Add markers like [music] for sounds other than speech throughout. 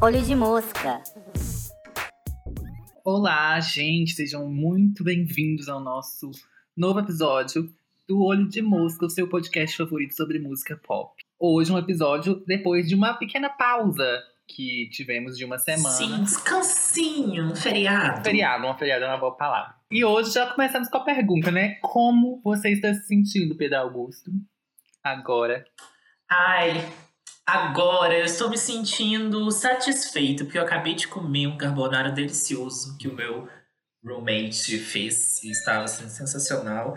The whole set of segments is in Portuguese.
Olho de mosca. Olá, gente, sejam muito bem-vindos ao nosso novo episódio do Olho de Mosca, o seu podcast favorito sobre música pop. Hoje um episódio depois de uma pequena pausa que tivemos de uma semana. Sim, descansinho, um feriado. Feriado, uma feriado é uma boa palavra. E hoje já começamos com a pergunta, né? Como você está se sentindo, Pedro Augusto? Agora. Ai, agora eu estou me sentindo satisfeito, porque eu acabei de comer um carbonara delicioso que o meu roommate fez e estava assim, sensacional.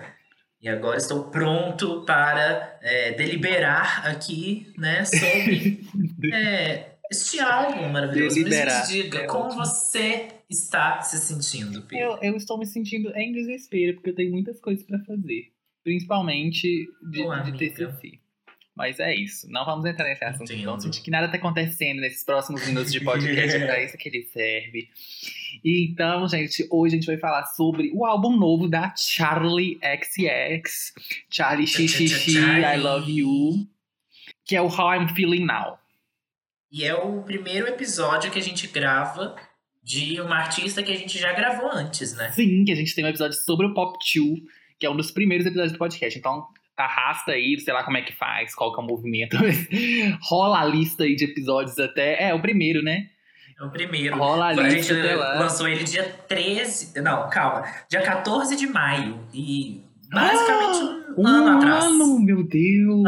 E agora estou pronto para é, deliberar aqui, né, sobre [laughs] é, este álbum maravilhoso. Deliberar. Mas me diga, É como ótimo. você está se sentindo, Pedro? Eu, eu estou me sentindo em desespero, porque eu tenho muitas coisas pra fazer. Principalmente de, Boa, de. TCC. Mas é isso. Não vamos entrar nesse assunto. Entendo. Não sentir que nada tá acontecendo nesses próximos minutos de podcast. é pra isso que ele serve. Então, gente, hoje a gente vai falar sobre o álbum novo da Charlie XX. Charlie XXX, I Love You. Que é o How I'm Feeling Now. E é o primeiro episódio que a gente grava de uma artista que a gente já gravou antes, né? Sim, que a gente tem um episódio sobre o Pop 2, que é um dos primeiros episódios do podcast. Então, arrasta aí, sei lá como é que faz, qual que é o movimento. [laughs] Rola a lista aí de episódios até. É, o primeiro, né? É o primeiro. Rola a a gente lista até lá. lançou ele dia 13. Não, calma. Dia 14 de maio. E basicamente um, Um ano atrás. ano, meu Deus!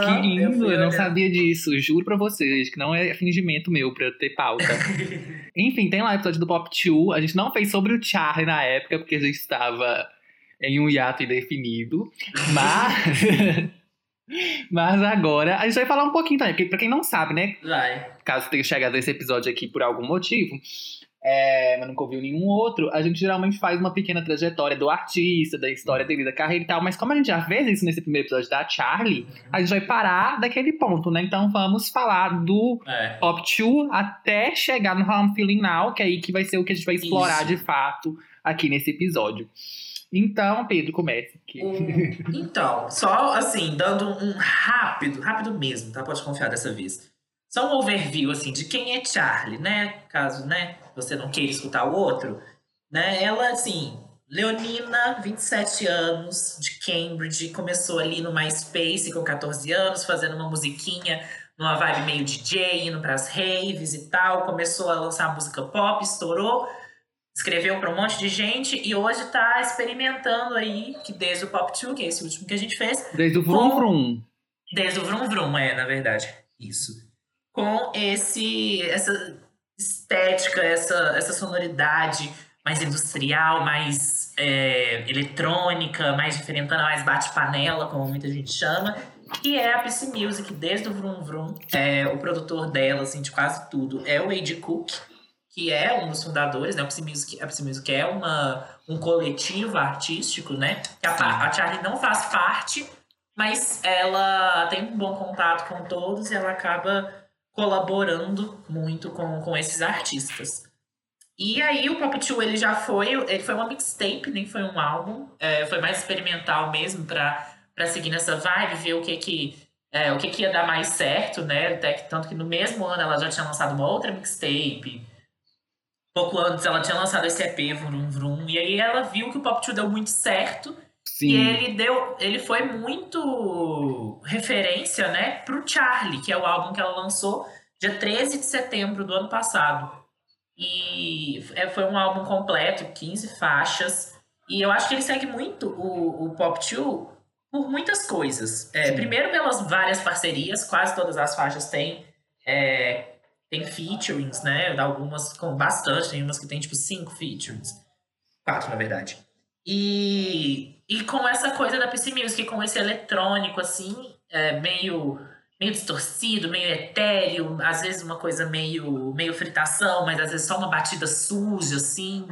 Que eu lindo! fui Eu, não sabia disso, juro pra vocês, que não é fingimento meu pra eu ter pauta. [laughs] Enfim, tem lá o episódio do Pop 2. A gente não fez sobre o Charlie na época, porque a gente estava em um hiato indefinido. Mas. [laughs] Mas agora a gente vai falar um pouquinho também, porque pra quem não sabe, né? Vai. Caso tenha chegado esse episódio aqui por algum motivo, é, mas nunca ouviu nenhum outro, a gente geralmente faz uma pequena trajetória do artista, da história dele, da carreira e tal. Mas como a gente já fez isso nesse primeiro episódio da Charlie, a gente vai parar daquele ponto, né? Então vamos falar do É. Pop 2 até chegar no I'm Feeling Now, que é aí que vai ser o que a gente vai explorar Isso. de fato aqui nesse episódio. Então, Pedro, comece. aqui. Um- então, só assim, dando um rápido, rápido mesmo, tá? Pode confiar dessa vez. Só um overview, assim, de quem é Charlie, né? Caso, né, você não queira escutar o outro. Né? Ela, assim, Leonina, 27 anos, de Cambridge, começou ali no MySpace com 14 anos, fazendo uma musiquinha numa vibe meio DJ, indo pras raves e tal. Começou a lançar música pop, estourou escreveu para um monte de gente e hoje tá experimentando aí, que desde o Pop 2, que é esse último que a gente fez, Desde o Vrum Com- Vrum. desde o Vrum Vrum, é, na verdade, isso. Com esse essa estética, essa, essa sonoridade mais industrial, mais é, eletrônica, mais diferentona, mais bate-panela, como muita gente chama, que é a PC Music, desde o Vrum Vrum. É, o produtor dela, assim, de quase tudo, é o Ed Cook, que é um dos fundadores, né? A PC Music, a PC Music é uma, um coletivo artístico, né? Que a, a Charlie não faz parte, mas ela tem um bom contato com todos e ela acaba colaborando muito com, com esses artistas. E aí o Pop 2, ele já foi, ele foi uma mixtape, nem foi um álbum, é, foi mais experimental mesmo pra seguir nessa vibe, ver o que que, é, o que que ia dar mais certo, né? Até que, tanto que no mesmo ano ela já tinha lançado uma outra mixtape, pouco antes ela tinha lançado esse EP, Vrum Vrum, e aí ela viu que o Pop 2 deu muito certo, Sim. e ele deu, ele foi muito referência, né, pro Charlie, que é o álbum que ela lançou dia 13 de setembro do ano passado. E é, foi um álbum completo, 15 faixas. E eu acho que ele segue muito o, o Pop 2 por muitas coisas. É, primeiro pelas várias parcerias, quase todas as faixas têm, é, tem featurings, né? Algumas com bastante, tem umas que tem tipo cinco featurings. Quatro, na verdade. E, e com essa coisa da PC Music, com esse eletrônico, assim, é, meio, meio distorcido, meio etéreo, às vezes uma coisa meio, meio fritação, mas às vezes só uma batida suja, assim,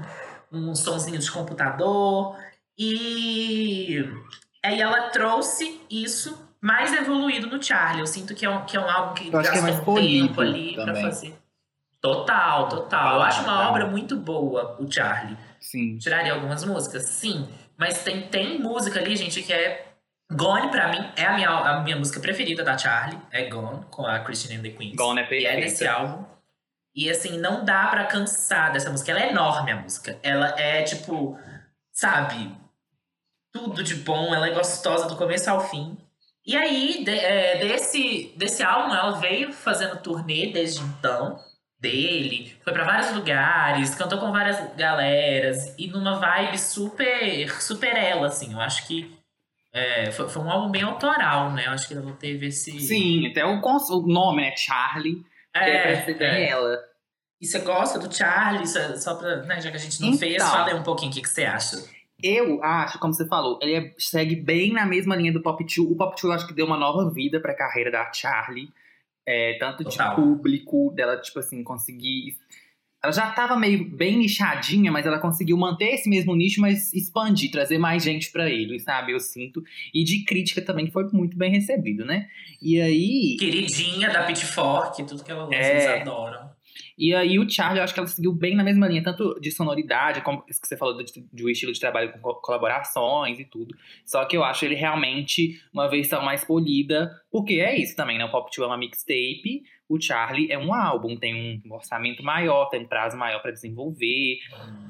um sonzinho de computador. E aí ela trouxe isso mais evoluído no Charlie. Eu sinto que é um, que é um álbum que é gastou mais polido tempo ali pra também. fazer. Total, total. Eu acho uma obra muito boa, o Charlie. Sim. Tiraria algumas músicas? Sim. Mas tem, tem música ali, gente, que é Gone, pra mim, é a minha, a minha música preferida da Charlie. É Gone, com a Christine and the Queens. Gone é E perfeita. é desse álbum. E assim, não dá pra cansar dessa música. Ela é enorme, a música. Ela é, tipo, sabe, tudo de bom. Ela é gostosa do começo ao fim. E aí, de- é, desse, desse álbum, ela veio fazendo turnê desde então, dele. Foi pra vários lugares, cantou com várias galeras. E numa vibe super, super ela, assim. Eu acho que é, foi, foi um álbum bem autoral, né? Eu acho que ela teve esse... Sim, até o, o nome, né? Charlie. que é, ser é. ela. E você gosta do Charlie? Só, só pra, né, já que a gente não Então. fez, fala aí um pouquinho o que, que você acha. Eu acho, como você falou, ele é- segue bem na mesma linha do Pop 2. O Pop 2 eu acho que deu uma nova vida pra carreira da Charlie. É, tanto de Total. público, dela, tipo assim, conseguir. Ela já tava meio bem nichadinha, mas ela conseguiu manter esse mesmo nicho, mas expandir, trazer mais gente pra ele, sabe? Eu sinto. E de crítica também, que foi muito bem recebido, né? E aí. Queridinha da Pitchfork, tudo que ela lança, É. eles adoram. E aí o Charlie, eu acho que ela seguiu bem na mesma linha, tanto de sonoridade, como isso que você falou de, de um estilo de trabalho com co- colaborações e tudo. Só que eu acho ele realmente uma versão mais polida, porque é isso também, né? O Pop 2 é uma mixtape, o Charlie é um álbum, tem um orçamento maior, tem um prazo maior pra desenvolver,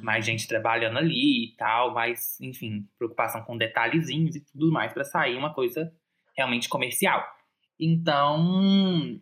mais gente trabalhando ali e tal, mais, enfim, preocupação com detalhezinhos e tudo mais pra sair uma coisa realmente comercial. Então,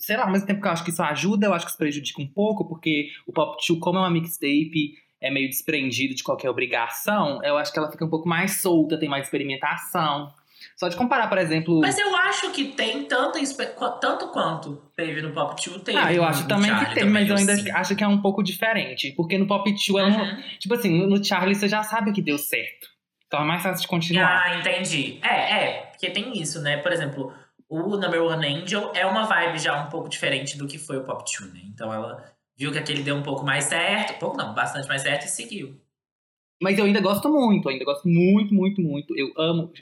sei lá, ao mesmo tempo que eu acho que isso ajuda, eu acho que isso prejudica um pouco, porque o Pop 2, como é uma mixtape, é meio desprendido de qualquer obrigação, eu acho que ela fica um pouco mais solta, tem mais experimentação. Só de comparar, por exemplo. Mas eu acho que tem qu- tanto quanto teve no Pop 2, teve ah, eu acho também que tem, mas eu ainda sinto. acho que é um pouco diferente. Porque no Pop 2, ela não- Uhum. tipo assim, no- no Charlie você já sabe que deu certo. Então é mais fácil de continuar. Ah, entendi. É, é, porque tem isso, né? Por exemplo, o Number One Angel é uma vibe já um pouco diferente do que foi o Pop 2, né? Então ela viu que aquele deu um pouco mais certo, pouco não, bastante mais certo e seguiu. Mas eu ainda gosto muito, ainda gosto muito, muito, muito. Eu amo.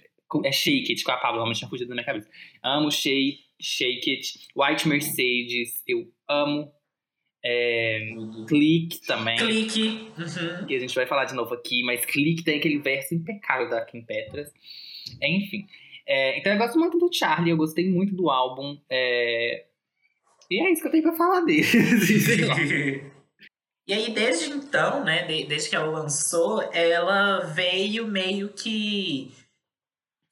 É Shake It, com a Pablo, realmente tinha fugido da minha cabeça. Amo Shake, Shake It, White Mercedes, eu amo. É, Click também. Clique. Uhum. que a gente vai falar de novo aqui, mas Clique tem aquele verso impecável da Kim Petras. Enfim. É, então eu gosto muito do Charlie, eu gostei muito do álbum. é, E é isso que eu tenho pra falar dele. [laughs] E aí, desde então, né, de- desde que ela lançou, ela veio meio que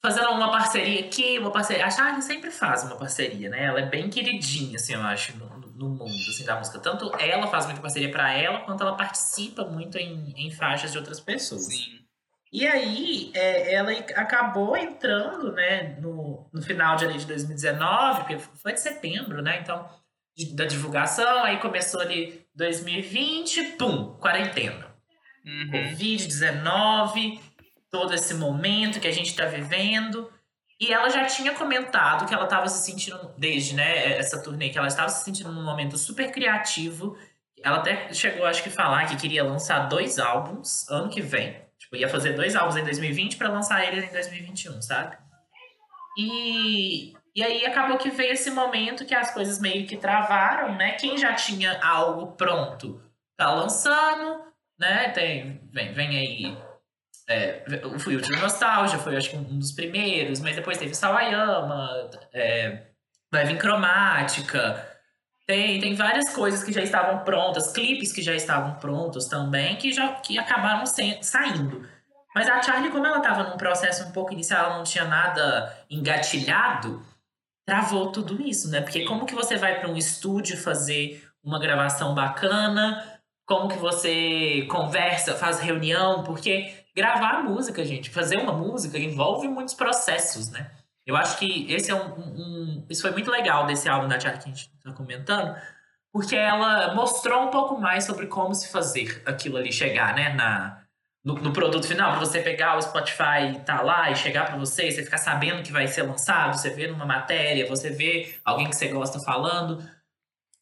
fazendo uma parceria aqui, uma parceria. A Charlie sempre faz uma parceria, né? Ela é bem queridinha, assim, eu acho, no, no- mundo assim, da música. Tanto ela faz muita parceria pra ela, quanto ela participa muito em, em faixas de outras pessoas. Sim. E aí, é, ela acabou entrando, né, no, no final de, ali de 2019, porque foi de setembro, né, então, de- da divulgação, aí começou ali 2020, pum, quarentena. Uhum. Covid-19, todo esse momento que a gente tá vivendo. E ela já tinha comentado que ela estava se sentindo, desde né, essa turnê, que ela estava se sentindo num momento super criativo. Ela até chegou, acho que, falar que queria lançar dois álbuns ano que vem. Tipo, ia fazer dois álbuns em 2020 para lançar eles em 2021, sabe? E, e aí acabou que veio esse momento que as coisas meio que travaram, né? Quem já tinha algo pronto tá lançando, né? Tem, vem, vem aí é, o Future Nostalgia foi, acho que, um dos primeiros, mas depois teve Sawayama, é, vir Cromática. Tem, tem várias coisas que já estavam prontas, clipes que já estavam prontos também, que já que acabaram saindo. Mas a Charlie, como ela estava num processo um pouco inicial, ela não tinha nada engatilhado, travou tudo isso, né? Porque como que você vai para um estúdio fazer uma gravação bacana? Como que você conversa, faz reunião? Porque gravar música, gente, fazer uma música envolve muitos processos, né? Eu acho que esse é um, um- Isso foi muito legal desse álbum da Charlie que a gente tá comentando, porque ela mostrou um pouco mais sobre como se fazer aquilo ali chegar, né? Na, no, no produto final, pra você pegar o Spotify e tá lá e chegar pra você, você ficar sabendo que vai ser lançado, você vê numa matéria, você vê alguém que você gosta falando.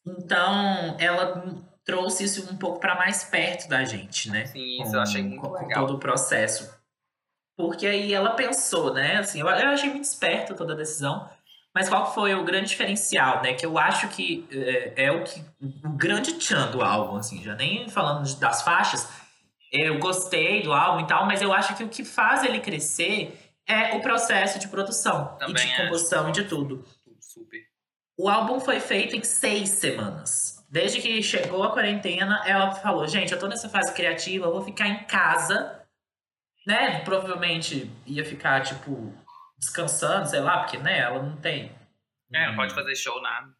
Então, ela trouxe isso um pouco pra mais perto da gente, né? Sim, isso eu achei com- muito com legal. todo o processo. Porque aí ela pensou, né? Assim, eu, eu achei muito esperta toda a decisão. Mas qual foi o grande diferencial, né? Que eu acho que é, é o que o grande tchan do álbum, assim, já nem falando de- das faixas. Eu gostei do álbum e tal, mas eu acho que o que faz ele crescer é o processo de produção Também e de é. composição e de tudo. Super. O álbum foi feito em seis semanas. Desde que chegou a quarentena, ela falou: gente, eu tô nessa fase criativa, eu vou ficar em casa, né? Provavelmente ia ficar, tipo, descansando, sei lá, porque, né, ela não tem. É, não pode fazer show, nada.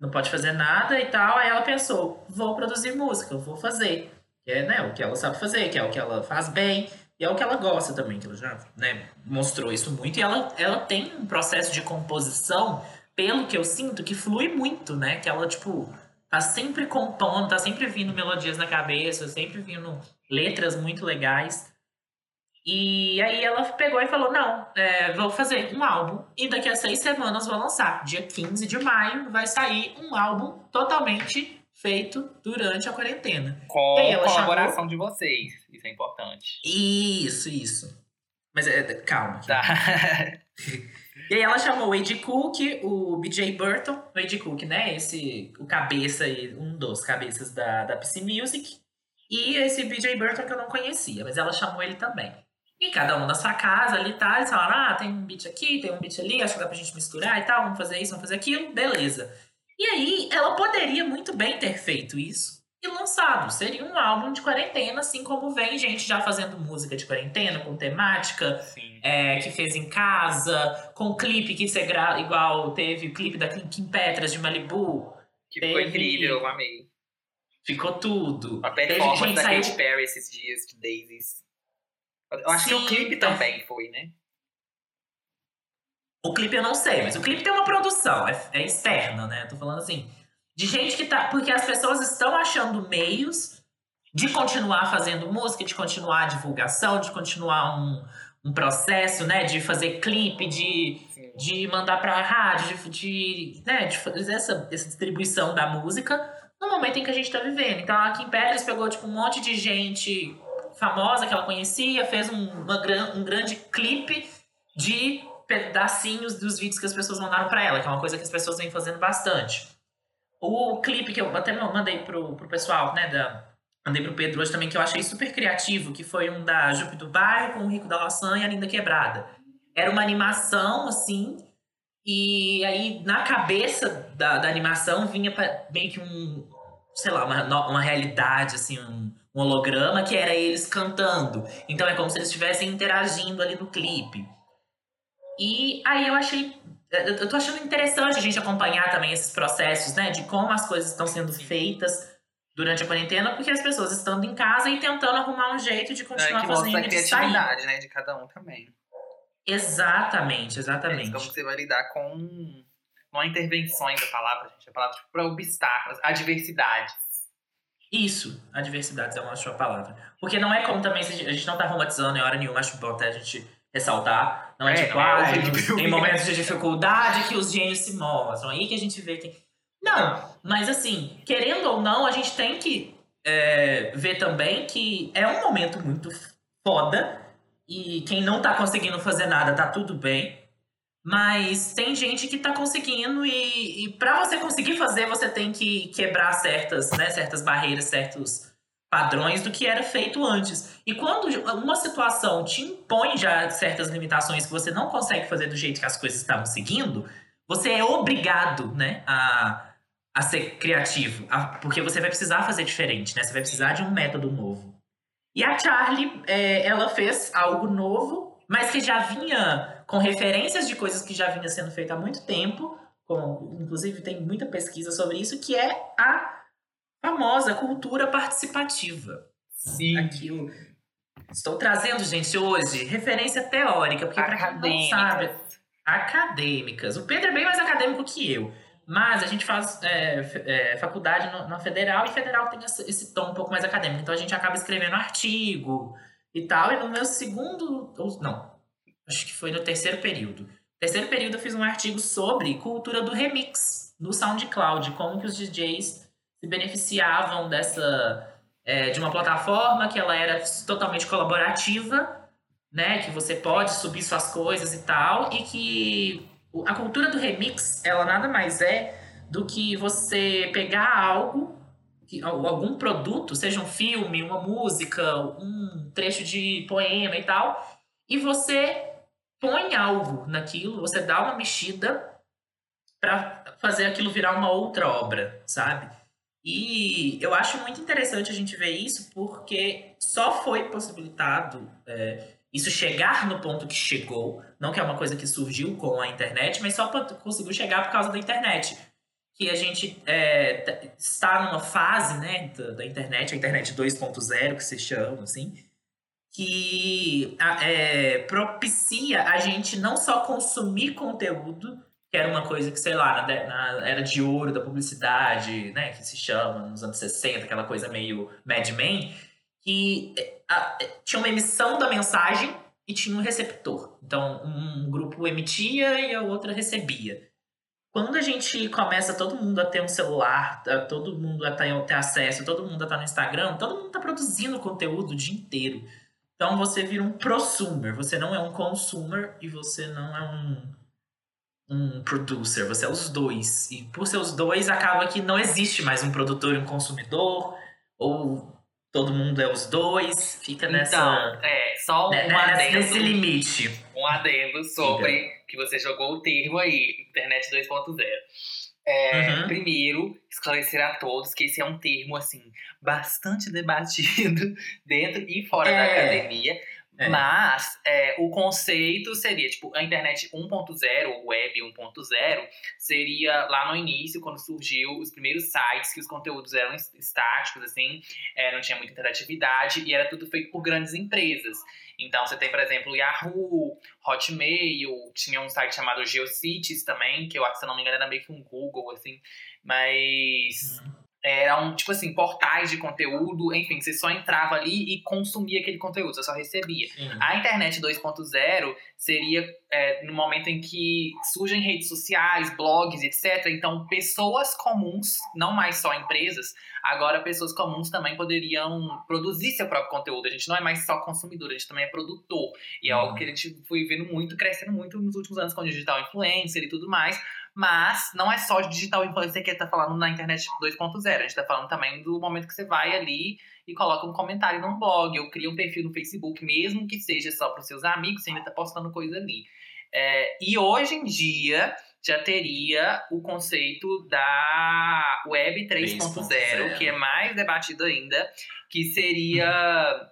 Não pode fazer nada e tal. Aí ela pensou: vou produzir música, eu vou fazer. Que é né, o que ela sabe fazer, que é o que ela faz bem. E é o que ela gosta também, que ela já né, mostrou isso muito. E ela, ela tem um processo de composição, pelo que eu sinto, que flui muito, né? Que ela, tipo, tá sempre compondo, tá sempre vindo melodias na cabeça, sempre vindo letras muito legais. E aí ela pegou e falou: não, é, vou fazer um álbum e daqui a seis semanas vou lançar. Dia 15 de maio vai sair um álbum totalmente feito durante a quarentena. Com E ela colaboração de vocês. Isso é importante. Isso, isso. Mas é, é, calma. aqui. Tá. [laughs] E aí ela chamou o Ed Cook, o BJ Burton, o Ed Cook, né? Esse, o cabeça aí, um dos cabeças da, da PC Music. E esse BJ Burton que eu não conhecia, mas ela chamou ele também. E cada um na sua casa ali, tá? Eles falaram, ah, tem um beat aqui, tem um beat ali, acho que dá pra gente misturar e tal, vamos fazer isso, vamos fazer aquilo, beleza. E aí, ela poderia muito bem ter feito isso e lançado. Seria um álbum de quarentena, assim como vem gente já fazendo música de quarentena, com temática, é, que fez em casa, com clipe que você igual teve o clipe da Kim Petras de Malibu. Que foi Teve- incrível, eu amei. Ficou tudo. A performance da saiu- Katy Perry esses dias, de Daisies. Eu acho que o Sim, clipe tá. também foi, né? O clipe eu não sei, mas o clipe tem uma produção, é, é externa, né? Eu tô falando assim, de gente que tá. Porque as pessoas estão achando meios de continuar fazendo música, de continuar a divulgação, de continuar um, um processo, né? De fazer clipe, de, Sim. de mandar pra rádio, de, de, né? de fazer essa, essa distribuição da música no momento em que a gente tá vivendo. Então a Kim Petras pegou tipo, um monte de gente famosa que ela conhecia, fez um, uma, um grande clipe de pedacinhos dos vídeos que as pessoas mandaram pra ela, que é uma coisa que as pessoas vêm fazendo bastante. O clipe que eu até mandei pro, pro pessoal, né, da, mandei pro Pedro hoje também, que eu achei super criativo, que foi um da Jupe do Bairro com o Rico da Laçã e a Linda Quebrada. Era uma animação, assim, e aí na cabeça da, da animação vinha pra- meio que um, sei lá, uma, uma realidade, assim, um, um holograma que era eles cantando. Então é como se eles estivessem interagindo ali no clipe. E aí eu achei. Eu tô achando interessante a gente acompanhar também esses processos, né? De como as coisas estão sendo feitas durante a quarentena, porque as pessoas estando em casa e tentando arrumar um jeito de É, continuar que mostra fazendo a e de sair. criatividade, né? De cada um também. Exatamente, É, exatamente. Como você vai lidar com. Não é intervenções a palavra, gente. A palavra tipo, para obstáculos, adversidades. Isso, adversidades é uma ótima palavra. Porque não é como também, se a gente- não tá romantizando em hora nenhuma, acho bom até a gente ressaltar. Não é, É, tipo, não é ah, horrível. em momentos de dificuldade que os gênios se mostram. Aí que a gente vê que. Não, mas assim, querendo ou não, a gente tem que é, ver também que é um momento muito foda. E quem não tá conseguindo fazer nada, tá tudo bem. Mas tem gente que tá conseguindo e, e para você conseguir fazer, você tem que quebrar certas, né, certas barreiras, certos padrões do que era feito antes. E quando uma situação te impõe já certas limitações que você não consegue fazer do jeito que as coisas estavam seguindo, você é obrigado, né, a, a ser criativo, a- porque você vai precisar fazer diferente, né? Você vai precisar de um método novo. E a Charlie, é, ela fez algo novo, mas que já vinha com referências de coisas que já vinha sendo feita há muito tempo. Inclusive, tem muita pesquisa sobre isso, que é a famosa cultura participativa. Sim. Aquilo. Estou trazendo, gente, hoje, referência teórica, porque para quem não sabe, acadêmicas. O Pedro é bem mais acadêmico que eu. Mas a gente faz é, é, faculdade no- na federal e federal tem esse, esse tom um pouco mais acadêmico. Então a gente acaba escrevendo artigo e tal. E no meu segundo. ou- Não, acho que foi no terceiro período. Terceiro período eu fiz um artigo sobre cultura do remix no SoundCloud, como que os DJs se beneficiavam dessa. é, de uma plataforma que ela era totalmente colaborativa né? Que você pode subir suas coisas e tal, e que a cultura do remix, ela nada mais é do que você pegar algo, algum produto, seja um filme, uma música, um trecho de poema e tal, e você põe algo naquilo, você dá uma mexida para fazer aquilo virar uma outra obra, sabe? E eu acho muito interessante a gente ver isso porque só foi possibilitado é, isso chegar no ponto que chegou, não que é uma coisa que surgiu com a internet, mas só conseguiu chegar por causa da internet. Que a gente é, está numa fase né, da, internet, a internet 2.0, que se chama, assim, que é, propicia a gente não só consumir conteúdo, que era uma coisa que, sei lá, na, na, era de ouro da publicidade, né, que se chama nos anos 60, aquela coisa meio Mad Men, que a, tinha uma emissão da mensagem e tinha um receptor. Então, um grupo emitia e a outra recebia. Quando a gente começa todo mundo a ter um celular, todo mundo a ter acesso, todo mundo a estar no Instagram, todo mundo está produzindo conteúdo o dia inteiro. Então você vira um prosumer, você não é um consumer e você não é um um producer, você é os dois. E por ser os dois, acaba que não existe mais um produtor e um consumidor, ou todo mundo é os dois, fica nessa. Então, é, só um né, adendo. Nesse limite. Um adendo sobre que você jogou o termo aí, internet 2.0. É, uhum. Primeiro, esclarecer a todos que esse é um termo, assim, bastante debatido [laughs] dentro e fora é. da academia. É. Mas é, o conceito seria, tipo, a internet 1.0, o web 1.0, seria lá no início, quando surgiu os primeiros sites que os conteúdos eram estáticos, assim, é, não tinha muita interatividade e era tudo feito por grandes empresas. Então você tem, por exemplo, Yahoo, Hotmail, tinha um site chamado GeoCities também, que eu acho, se não me engano, era meio que um Google, assim, mas. Uhum eram, tipo assim, portais de conteúdo, enfim, você só entrava ali e consumia aquele conteúdo, você só recebia. Uhum. A internet 2.0 seria é, no momento em que surgem redes sociais, blogs, etc. Então, pessoas comuns, não mais só empresas, agora pessoas comuns também poderiam produzir seu próprio conteúdo. A gente não é mais só consumidor, a gente também é produtor. E é algo que a gente foi vendo muito, crescendo muito nos últimos anos com o digital influencer e tudo mais. Mas não é só de digital influencer que tá falando na internet 2.0. A gente tá falando também do momento que você vai ali e coloca um comentário num blog, ou cria um perfil no Facebook, mesmo que seja só para os seus amigos, você ainda tá postando coisa ali. É, e hoje em dia já teria o conceito da Web 3.0, que é mais debatido ainda, que seria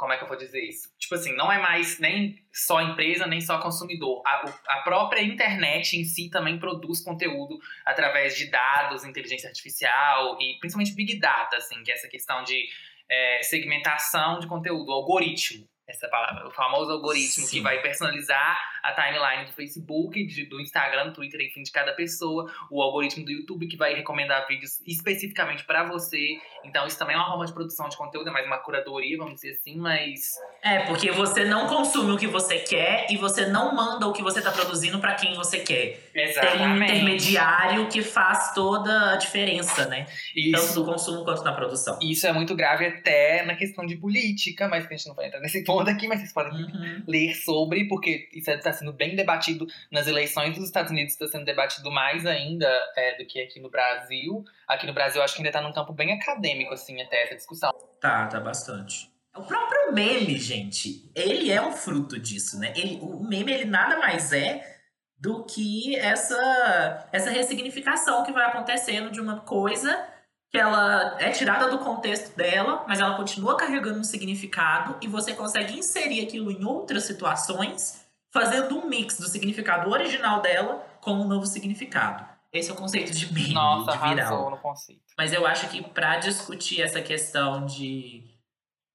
como é que eu vou dizer isso? Tipo assim, não é mais nem só empresa, nem só consumidor. A, a própria internet em si também produz conteúdo através de dados, inteligência artificial e principalmente Big Data, assim, que é essa questão de é, segmentação de conteúdo, algoritmo essa palavra, o famoso algoritmo Sim. que vai personalizar a timeline do Facebook, de, do Instagram, do Twitter, enfim, de cada pessoa, o algoritmo do YouTube que vai recomendar vídeos especificamente para você. Então, isso também é uma forma de produção de conteúdo, é mais uma curadoria, vamos dizer assim, mas. É, porque você não consome o que você quer e você não manda o que você tá produzindo para quem você quer. Exatamente. Tem um intermediário que faz toda a diferença, né? Isso. Tanto no consumo quanto na produção. Isso é muito grave até na questão de política, mas que a gente não vai entrar nesse ponto aqui, mas vocês podem uhum. ler sobre, porque isso está sendo bem debatido nas eleições dos Estados Unidos, está sendo debatido mais ainda é, do que aqui no Brasil. Aqui no Brasil, acho que ainda está num campo bem acadêmico, assim, até essa discussão. Tá, tá bastante. O próprio meme, gente, ele é um fruto disso, né? Ele, o meme, ele nada mais é do que essa, essa ressignificação que vai acontecendo de uma coisa que ela é tirada do contexto dela, mas ela continua carregando um significado e você consegue inserir aquilo em outras situações, fazendo um mix do significado original dela com um novo significado. Esse é o conceito de meme, Nossa, de viral. no conceito. Mas eu acho que para discutir essa questão de,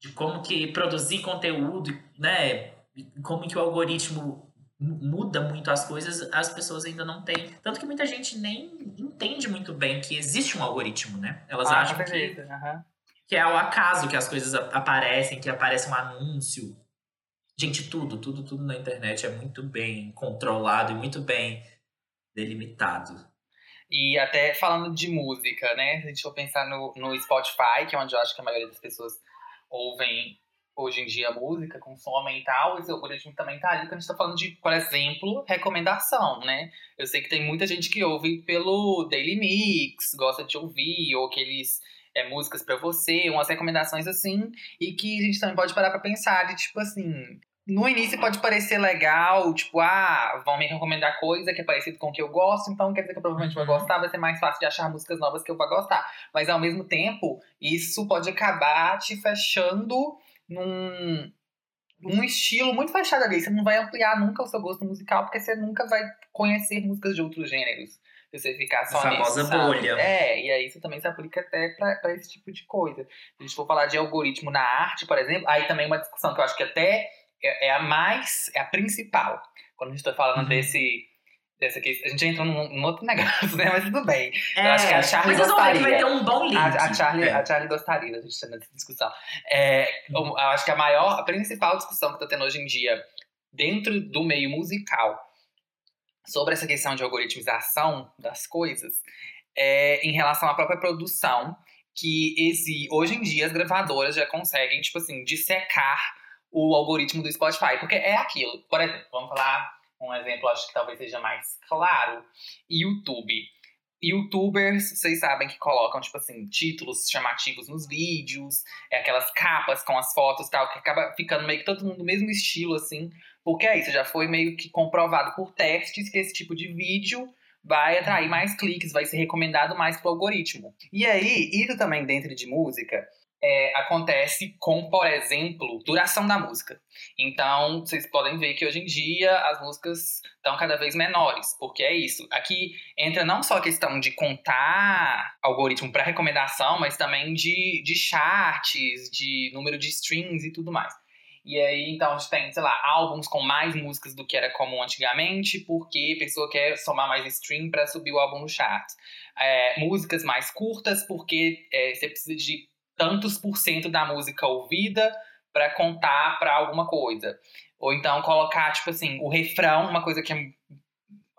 de como que produzir conteúdo, né, como que o algoritmo muda muito as coisas, as pessoas ainda não têm. Tanto que muita gente nem entende muito bem que existe um algoritmo, né? Elas ah, acham que, uhum. que é o acaso que as coisas aparecem, que aparece um anúncio. Gente, tudo, tudo, tudo na internet é muito bem controlado e muito bem delimitado. E até falando de música, né? Se a gente for pensar no, no Spotify, que é onde eu acho que a maioria das pessoas ouvem hoje em dia música, consomem e tal, esse algoritmo também tá ali, quando a gente tá falando de, por exemplo, recomendação, né? Eu sei que tem muita gente que ouve pelo Daily Mix, gosta de ouvir, ou aqueles é, músicas para você, umas recomendações assim, e que a gente também pode parar pra pensar de tipo assim. no início pode parecer legal, tipo, ah, vão me recomendar coisa que é parecido com o que eu gosto, então quer dizer que eu provavelmente vou gostar, vai ser mais fácil de achar músicas novas que eu vou gostar. Mas ao mesmo tempo, isso pode acabar te fechando num, num estilo muito fechado ali. Você não vai ampliar nunca o seu gosto musical, porque você nunca vai conhecer músicas de outros gêneros. Se você ficar só A famosa sabe? bolha. É, e aí isso também se aplica até pra, pra esse tipo de coisa. Se a gente for falar de algoritmo na arte, por exemplo, aí também uma discussão que eu acho que até é, é a mais, é a principal. Quando a gente tá falando Uhum. desse. Dessa aqui, a gente entra num, num outro negócio, [laughs] né? Mas tudo bem. É, acho que a Charlie mas ver que vai gostaria. ter um bom link. A, a Charlie, É. a Charlie gostaria da gente ter nessa discussão. É, eu, eu acho que a maior, a principal discussão que tá tendo hoje em dia dentro do meio musical sobre essa questão de algoritmização das coisas é em relação à própria produção, que esse, hoje em dia as gravadoras já conseguem, tipo assim, dissecar o algoritmo do Spotify. Porque é aquilo. Por exemplo, vamos falar um exemplo, acho que talvez seja mais claro. YouTube. Youtubers, vocês sabem que colocam, tipo assim, títulos chamativos nos vídeos, é aquelas capas com as fotos e tal, que acaba ficando meio que todo mundo do mesmo estilo, assim. Porque é isso, já foi meio que comprovado por testes que esse tipo de vídeo vai atrair mais cliques, vai ser recomendado mais pro algoritmo. E aí, isso também dentro de música, é, acontece com, por exemplo, duração da música. Então, vocês podem ver que hoje em dia as músicas estão cada vez menores, porque é isso. Aqui entra não só a questão de contar algoritmo para recomendação, mas também de, de charts, de número de streams e tudo mais. E aí, então, a gente tem, sei lá, álbuns com mais músicas do que era comum antigamente, porque a pessoa quer somar mais stream para subir o álbum no chart. É, músicas mais curtas, porque é, você precisa de tantos por cento da música ouvida para contar para alguma coisa. Ou então colocar, tipo assim, o refrão, uma coisa que é,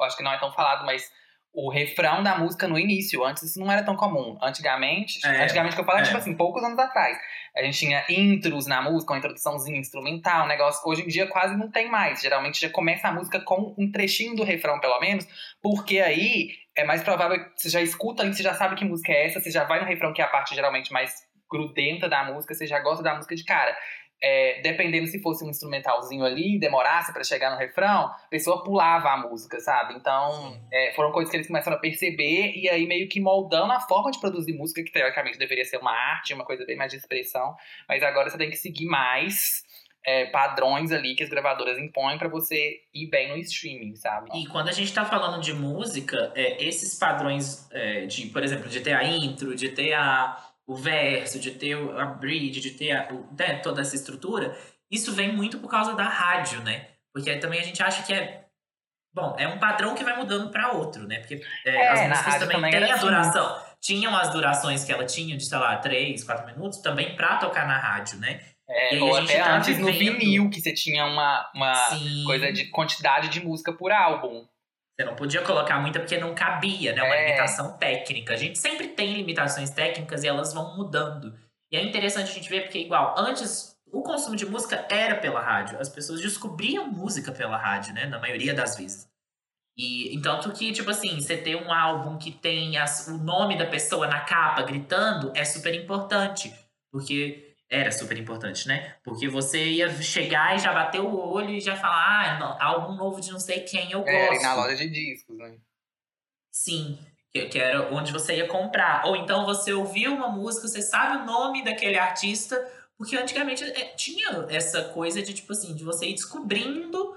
acho que não é tão falado, mas o refrão da música no início. Antes isso não era tão comum. Antigamente, É, antigamente que eu falo, é, é. tipo assim, poucos anos atrás. A gente tinha intros na música, uma introduçãozinha instrumental, um negócio que hoje em dia quase não tem mais. Geralmente já começa a música com um trechinho do refrão, pelo menos, porque aí é mais provável que você já escuta ali, você já sabe que música é essa, você já vai no refrão, que é a parte geralmente mais grudenta da música, você já gosta da música de cara. É, dependendo se fosse um instrumentalzinho ali, demorasse pra chegar no refrão, a pessoa pulava a música, sabe? Então, é, foram coisas que eles começaram a perceber e aí meio que moldando a forma de produzir música, que teoricamente deveria ser uma arte, uma coisa bem mais de expressão, mas agora você tem que seguir mais é, padrões ali que as gravadoras impõem pra você ir bem no streaming, sabe? E quando a gente tá falando de música, é, esses padrões é, de, por exemplo, de ter a intro, de ter a, o verso, de ter a bridge, de ter a- né, toda essa estrutura, isso vem muito por causa da rádio, né? Porque também a gente acha que é. Bom, é um padrão que vai mudando pra outro, né? Porque é, É, as músicas também também têm era a assim. duração. Tinham as durações que ela tinha, de, sei lá, 3, 4 minutos, também pra tocar na rádio, né? É, ou até tá antes no vivendo- vinil, que você tinha uma, uma Sim. coisa de quantidade de música por álbum. Você não podia colocar muita porque não cabia, né? Uma É. limitação técnica. A gente sempre tem limitações técnicas e elas vão mudando. E é interessante a gente ver porque, igual, antes o consumo de música era pela rádio. As pessoas descobriam música pela rádio, né? Na maioria das vezes. E então, tu que, tipo assim, você ter um álbum que tem as- o nome da pessoa na capa gritando é super importante. Porque era super importante, né? Porque você ia chegar e já bater o olho e já falar, ah, no- álbum novo de não sei quem eu gosto. É, e na loja de discos, né? Sim, que, era onde você ia comprar. Ou então você ouviu uma música, você sabe o nome daquele artista, porque antigamente é, tinha essa coisa de, tipo assim, de você ir descobrindo,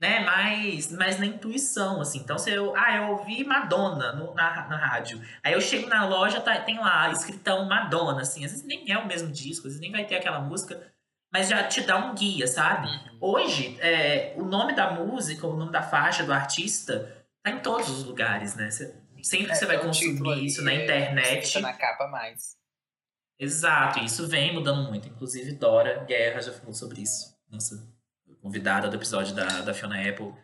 né, mais, mais na intuição, assim. Então, se eu, ah, eu ouvi Madonna no- na, na rádio. Aí eu chego na loja, tá, tem lá, escritão Madonna, assim. Às vezes nem é o mesmo disco, às vezes nem vai ter aquela música, mas já te dá um guia, sabe? Hoje, é, o nome da música, o nome da faixa, do artista, tá em todos os lugares, né? Cê- sempre que você vai É, o título consumir ali, isso na é, internet. Fica na capa mais. Exato, isso vem mudando muito. Inclusive, Dora Guerra já falou sobre isso. Nossa convidada do episódio da, da Fiona Apple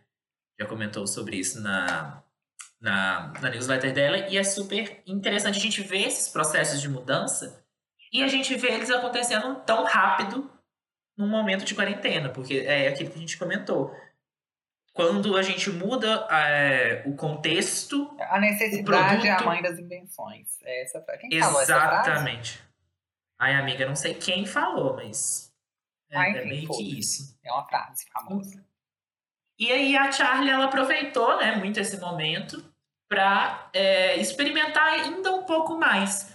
já comentou sobre isso na, na, na newsletter dela. E é super interessante a gente ver esses processos de mudança e a gente vê eles acontecendo tão rápido num momento de quarentena, porque é aquilo que a gente comentou. Quando a gente muda é, o contexto A necessidade é a produto- mãe das invenções. É essa Quem falou essa frase? Exatamente. Ai, amiga, não sei quem falou, mas. É, Ah, é enfim, meio que isso. É uma frase famosa. E aí a Charlie ela aproveitou, né, muito esse momento para experimentar ainda um pouco mais.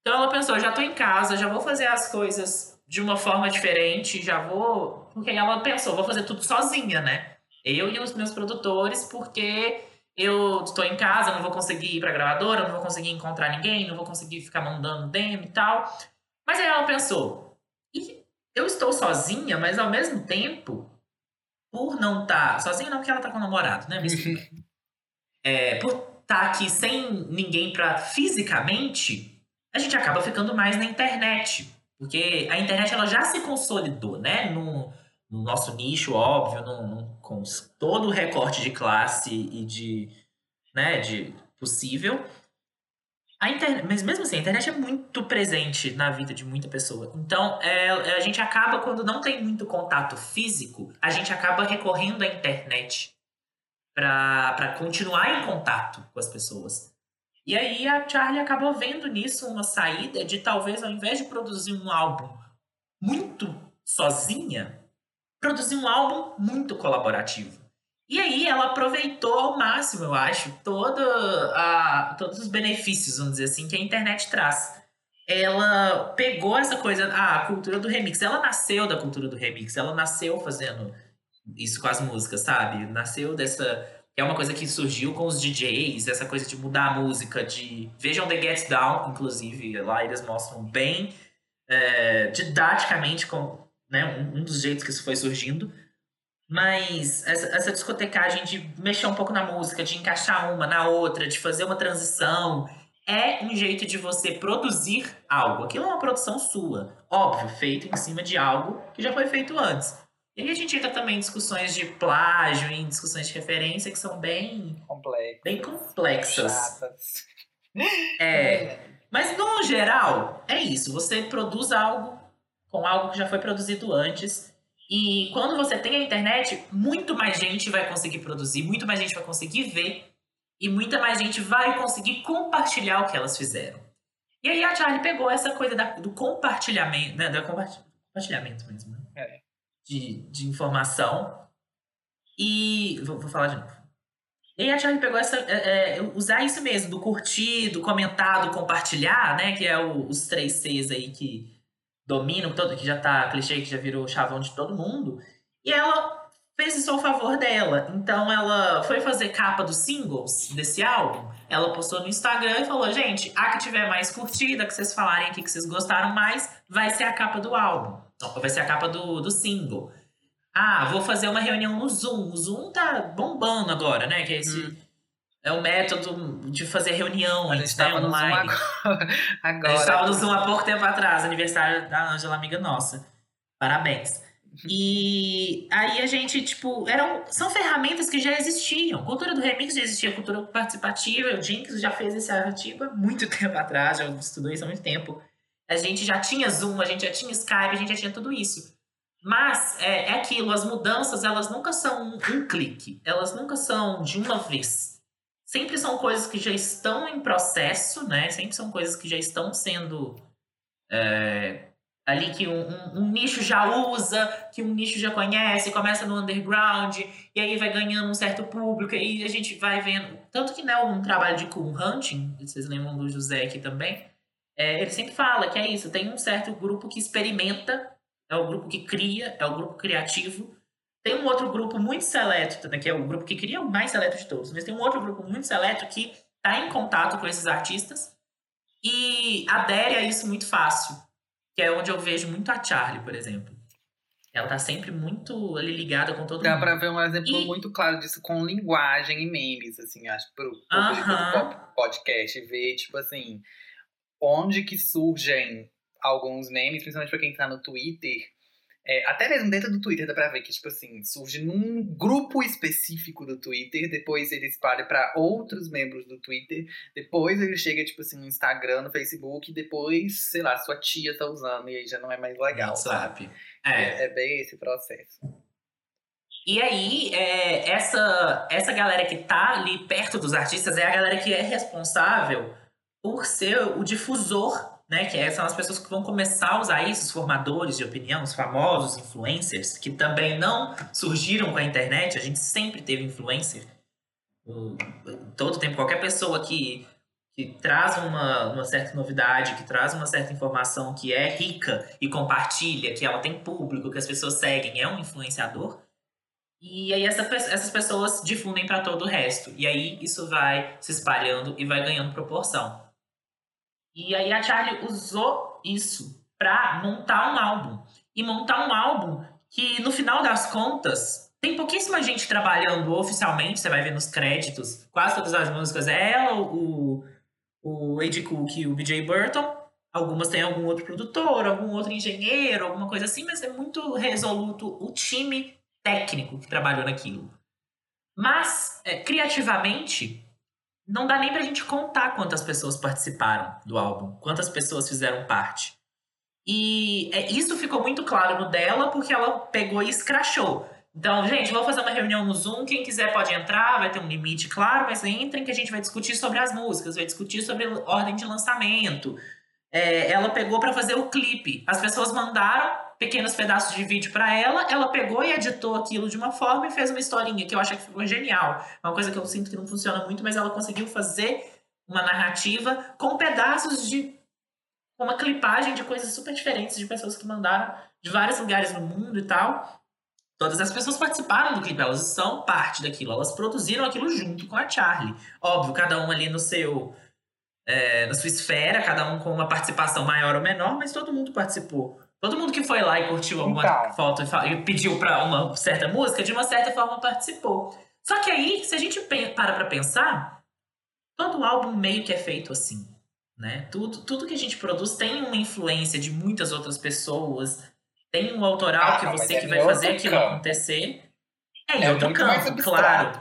Então ela pensou, já tô em casa, já vou fazer as coisas de uma forma diferente, já vou, porque ela pensou, vou fazer tudo sozinha, né? Eu e os meus produtores, porque eu tô em casa, não vou conseguir ir pra gravadora, não vou conseguir encontrar ninguém, não vou conseguir ficar mandando demo e tal. Mas aí ela pensou, eu estou sozinha, mas ao mesmo tempo, por não estar. sozinha não, porque ela tá com o namorado, né? Mas, é, por estar aqui sem ninguém pra fisicamente, a gente acaba ficando mais na internet. Porque a internet ela já se consolidou, né? No, no nosso nicho, óbvio, no, no- com todo o recorte de classe e de, né, de possível. A internet, mas mesmo assim, a internet é muito presente na vida de muita pessoa. Então, é, é, a gente acaba, quando não tem muito contato físico, a gente acaba recorrendo à internet para continuar em contato com as pessoas. E aí a Charlie acabou vendo nisso uma saída de talvez, ao invés de produzir um álbum muito sozinha, produzir um álbum muito colaborativo. E aí ela aproveitou ao máximo, eu acho, toda a, todos os benefícios, vamos dizer assim, que a internet traz. Ela pegou essa coisa, ah, a cultura do remix. Ela nasceu da cultura do remix, ela nasceu fazendo isso com as músicas, sabe? Nasceu dessa. É uma coisa que surgiu com os DJs, essa coisa de mudar a música, de. Vejam The Get Down, inclusive, lá eles mostram bem é, didaticamente com, né, um, um dos jeitos que isso foi surgindo. Mas essa, essa discotecagem de mexer um pouco na música, de encaixar uma na outra, de fazer uma transição, é um jeito de você produzir algo. Aquilo é uma produção sua, óbvio, feito em cima de algo que já foi feito antes. E aí a gente entra também em discussões de plágio, em discussões de referência que são bem, Complexo. bem complexas. Chatas. [laughs] É, mas no geral, é isso. Você produz algo com algo que já foi produzido antes. E quando você tem a internet, muito mais gente vai conseguir produzir, muito mais gente vai conseguir ver. E muita mais gente vai conseguir compartilhar o que elas fizeram. E aí a Charlie pegou essa coisa da- do compartilhamento, né? Do comparti- compartilhamento mesmo, né? É. De, de informação. E. Vou, vou falar de novo. E aí a Charlie pegou essa. é, é, usar isso mesmo, do curtir, do comentar, do compartilhar, né? Que é o- os três Cs aí que todo, que já tá clichê, que já virou chavão de todo mundo. E ela fez isso ao favor dela. Então ela foi fazer capa dos singles desse álbum. Ela postou no Instagram e falou: gente, a que tiver mais curtida, que vocês falarem aqui que vocês gostaram mais, vai ser a capa do álbum. Vai ser a capa do, do single. Ah, vou fazer uma reunião no Zoom. O Zoom tá bombando agora, né? Que é esse. É o método de fazer reunião A gente né? tava no Zoom Online. agora. [laughs] A gente agora. tava no Zoom há pouco tempo atrás, aniversário da Ângela, amiga nossa. Parabéns. E aí a gente, tipo, eram, são ferramentas que já existiam. Cultura do remix já existia, cultura participativa. O Jinx já fez esse artigo há muito [laughs] tempo atrás, já estudou isso há muito tempo. A gente já tinha Zoom, a gente já tinha Skype, a gente já tinha tudo isso. Mas é, é aquilo, as mudanças, elas nunca são um clique. Elas nunca são de uma vez. Sempre são coisas que já estão em processo, né? Sempre são coisas que já estão sendo é, ali que um, um- um nicho já usa, que um nicho já conhece, começa no underground, e aí vai ganhando um certo público, e a gente vai vendo. Tanto que, né, um trabalho de cool hunting, vocês lembram do José aqui também, é, ele sempre fala que é isso, tem um certo grupo que experimenta, é o grupo que cria, é o grupo criativo. Tem um outro grupo muito seleto, né, que é o grupo que cria o mais seleto de todos, mas tem um outro grupo muito seleto que está em contato com esses artistas e adere a isso muito fácil que é onde eu vejo muito a Charlie, por exemplo. Ela tá sempre muito ali ligada com todo Dá mundo. pra ver um exemplo E- muito claro disso com linguagem e memes, assim, acho, pro todo po- podcast. Ver, tipo assim, onde que surgem alguns memes, principalmente pra quem tá no Twitter. É, até mesmo dentro do Twitter dá pra ver que, tipo assim, surge num grupo específico do Twitter, depois ele espalha pra outros membros do Twitter, depois ele chega, tipo assim, no Instagram, no Facebook, depois, sei lá, sua tia tá usando e aí já não é mais legal, sabe? sabe? É. É, é bem esse processo. E aí, é, essa, essa galera que tá ali perto dos artistas é a galera que é responsável por ser o difusor né? Que é, são as pessoas que vão começar a usar isso, os formadores de opinião, os famosos influencers, que também não surgiram com a internet, a gente sempre teve influencer. Todo tempo, qualquer pessoa que, que traz uma, uma certa novidade, que traz uma certa informação que é rica e compartilha, que ela tem público, que as pessoas seguem, é um influenciador. E aí essa, essas pessoas difundem para todo o resto. E aí isso vai se espalhando e vai ganhando proporção. E aí a Charlie usou isso para montar um álbum. E montar um álbum que, no final das contas, tem pouquíssima gente trabalhando oficialmente, você vai ver nos créditos. Quase todas as músicas é ela, o, o Ed Cook e o BJ Burton. Algumas têm algum outro produtor, algum outro engenheiro, alguma coisa assim, mas é muito resoluto o time técnico que trabalhou naquilo. Mas, é, criativamente, não dá nem pra gente contar quantas pessoas participaram do álbum, quantas pessoas fizeram parte. E é, isso ficou muito claro no dela, porque ela pegou e escrachou. Então, gente, vou fazer uma reunião no Zoom. Quem quiser pode entrar, vai ter um limite, claro, mas entrem que a gente vai discutir sobre as músicas, vai discutir sobre ordem de lançamento. É, ela pegou para fazer o clipe. As pessoas mandaram pequenos pedaços de vídeo para ela, ela pegou e editou aquilo de uma forma e fez uma historinha que eu acho que ficou genial. É uma coisa que eu sinto que não funciona muito, mas ela conseguiu fazer uma narrativa com pedaços de uma clipagem de coisas super diferentes de pessoas que mandaram de vários lugares no mundo e tal. Todas as pessoas participaram do clipe, elas são parte daquilo, elas produziram aquilo junto com a Charlie. Óbvio, cada um ali no seu é, na sua esfera, cada um com uma participação maior ou menor, mas todo mundo participou. Todo mundo que foi lá e curtiu alguma então. foto e pediu pra uma certa música, de uma certa forma participou. Só que aí, se a gente para pra pensar, todo álbum meio que é feito assim. Né? Tudo, tudo que a gente produz tem uma influência de muitas outras pessoas, tem um autoral ah, que você é que vai fazer aquilo campo. acontecer. É em é outro campo, claro.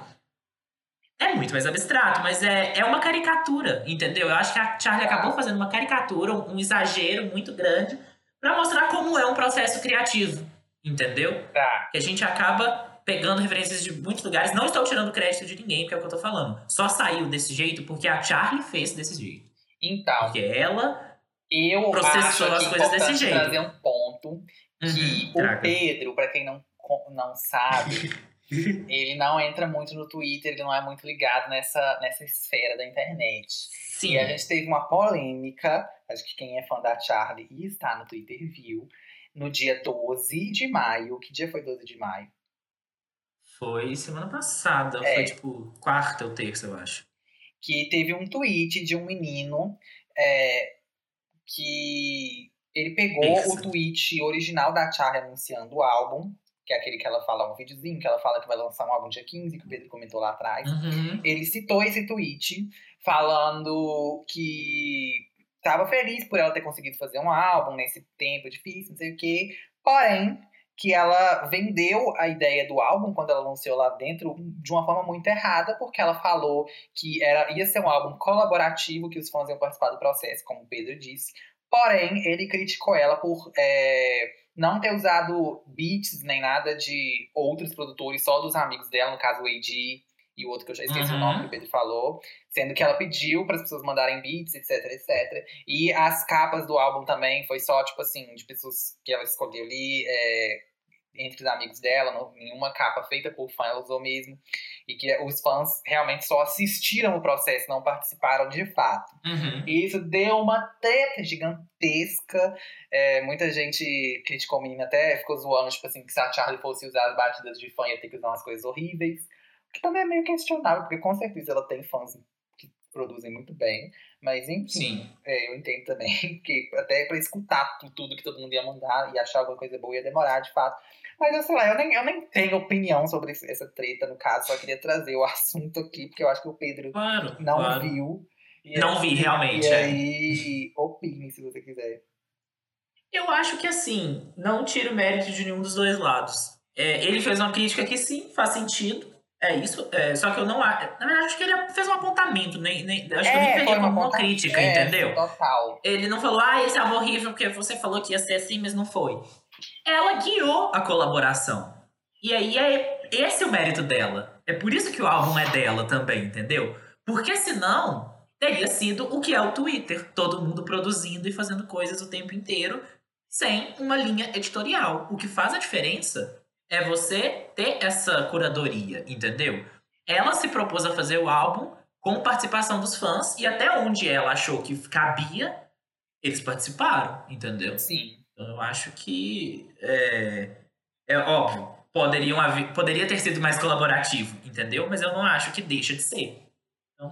É muito mais abstrato, mas é, é uma caricatura, entendeu? Eu acho que a Charlie acabou fazendo uma caricatura, um exagero muito grande para mostrar como é um processo criativo, entendeu? Tá. Que a gente acaba pegando referências de muitos lugares. Não estou tirando crédito de ninguém, porque é o que eu tô falando. Só saiu desse jeito porque a Charlie fez desse jeito. Então. Porque ela eu processou as coisas desse jeito. trazer um ponto que uhum, o Pedro, para quem não, não sabe, [laughs] [laughs] ele não entra muito no Twitter, ele não é muito ligado nessa, nessa esfera da internet. Sim. E a gente teve uma polêmica, acho que quem é fã da Charlie e está no Twitter viu, no dia 12 de maio. Que dia foi 12 de maio? Foi semana passada, é. foi tipo quarta ou terça, eu acho. Que teve um tweet de um menino é, que ele pegou o tweet original da Charlie anunciando o álbum que é aquele que ela fala um videozinho, que ela fala que vai lançar um álbum dia 15, que o Pedro comentou lá atrás. Uhum. Ele citou esse tweet falando que estava feliz por ela ter conseguido fazer um álbum nesse tempo difícil, não sei o quê. Porém, que ela vendeu a ideia do álbum quando ela lançou lá dentro de uma forma muito errada, porque ela falou que era, ia ser um álbum colaborativo, que os fãs iam participar do processo, como o Pedro disse. Porém, ele criticou ela por é, não ter usado beats nem nada de outros produtores, só dos amigos dela, no caso o AD e o outro que eu já esqueci uhum. o nome que o Pedro falou, sendo que ela pediu para as pessoas mandarem beats, etc, etc. E as capas do álbum também foi só, tipo assim, de pessoas que ela escolheu ali, é, entre os amigos dela, não, nenhuma capa feita por fã ela usou mesmo. E que os fãs realmente só assistiram o processo, não participaram de fato. Uhum. E isso deu uma treta gigantesca. É, muita gente criticou a menina até, ficou zoando, tipo assim, que se a Charlie fosse usar as batidas de fã ia ter que usar umas coisas horríveis. Que também é meio questionável, porque com certeza ela tem fãs que produzem muito bem. Mas enfim, é, eu entendo também [laughs] que até para escutar tudo que todo mundo ia mandar e achar alguma coisa boa ia demorar, de fato. Mas eu sei lá, eu nem, eu nem tenho opinião sobre essa treta, no caso, só queria trazer o assunto aqui, porque eu acho que o Pedro claro, não claro. viu. não vi, realmente. E é. aí, opine se você quiser. Eu acho que assim, não tira o mérito de nenhum dos dois lados. É, ele fez uma crítica que sim, faz sentido. É isso, é, só que eu não acho. Na verdade, acho que ele fez um apontamento, nem, nem, acho que eu nem peguei como uma crítica, é, entendeu? Total. Ele não falou, ah, esse é horrível porque você falou que ia ser assim, mas não foi ela guiou a colaboração. E aí é esse é o mérito dela. É por isso que o álbum é dela também, entendeu? Porque senão teria sido o que é o Twitter. Todo mundo produzindo e fazendo coisas o tempo inteiro, sem uma linha editorial. O que faz a diferença é você ter essa curadoria, entendeu? Ela se propôs a fazer o álbum com participação dos fãs e até onde ela achou que cabia, eles participaram, entendeu? Sim. Então eu acho que é, é óbvio, poderiam haver, poderia ter sido mais colaborativo, entendeu? Mas eu não acho que deixa de ser.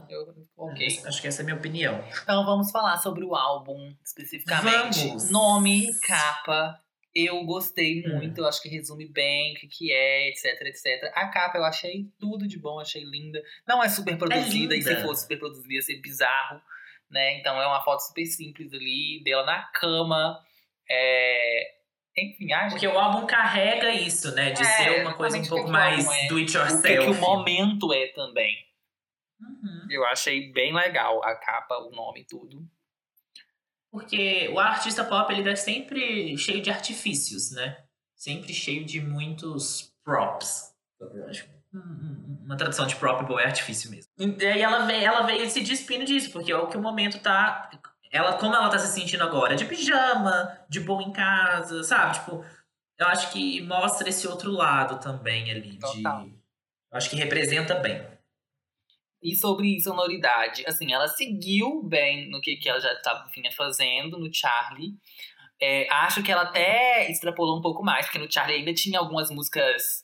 Eu, ok. Acho que essa é a minha opinião. Então vamos falar sobre o álbum especificamente. Vamos. Nome, capa. Eu gostei Hum. muito, eu acho que resume bem o que, que é, etc, etc. A capa eu achei tudo de bom, achei linda. Não é super produzida, e se fosse super produzida ia ser bizarro, né? Então é uma foto super simples ali, dela na cama. É... Enfim, acho Porque o álbum carrega isso, né? De É, ser uma coisa um o pouco o mais é. do it o yourself. que, que o momento é também. Uhum. Eu achei bem legal a capa, o nome tudo. Porque o artista pop, ele é sempre cheio de artifícios, né? Sempre cheio de muitos props. Eu acho hum, hum, uma tradução de prop é artifício mesmo. E aí ela veio, ela veio se despindo disso, porque é o que o momento tá... Ela, como ela tá se sentindo agora? De pijama, de boa em casa, sabe? Tipo, eu acho que mostra esse outro lado também ali. De, Total. eu acho que representa bem. E sobre sonoridade, assim, ela seguiu bem no que, que ela já tava, vinha fazendo no Charlie. É, acho que ela até extrapolou um pouco mais, porque no Charlie ainda tinha algumas músicas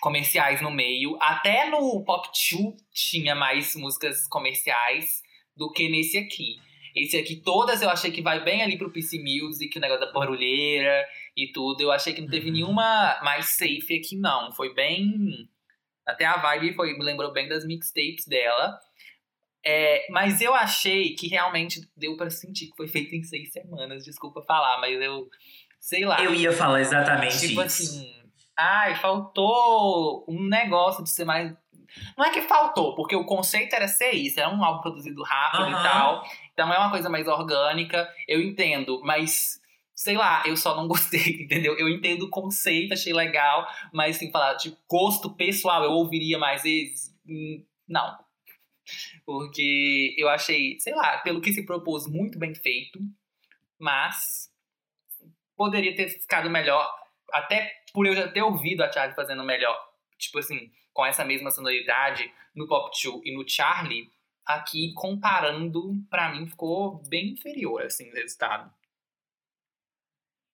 comerciais no meio. Até no Pop 2 tinha mais músicas comerciais do que nesse aqui. Esse aqui, todas eu achei que vai bem ali pro PC Music, o negócio da barulheira e tudo. Eu achei que não teve Uhum. nenhuma mais safe aqui, não. Foi bem. Até a vibe foi, me lembrou bem das mixtapes dela. É, mas eu achei que realmente deu pra sentir que foi feito em seis semanas. Desculpa falar, mas eu. Sei lá. Eu ia falar exatamente Tipo isso. assim. Ai, faltou um negócio de ser mais. Não é que faltou, porque o conceito era ser isso, era um álbum produzido rápido e Aham. tal. Então é uma coisa mais orgânica, eu entendo, mas sei lá, eu só não [laughs] gostei, entendeu? Eu entendo o conceito, achei legal, mas assim, falar de gosto pessoal, eu ouviria mais vezes? Hum, Não. Porque eu achei, sei lá, pelo que se propôs, muito bem feito, mas poderia ter ficado melhor, até por eu já ter ouvido a Charlie fazendo melhor, tipo assim, com essa mesma sonoridade no Pop 2 e no Charlie, aqui comparando, pra mim ficou bem inferior, assim, o resultado.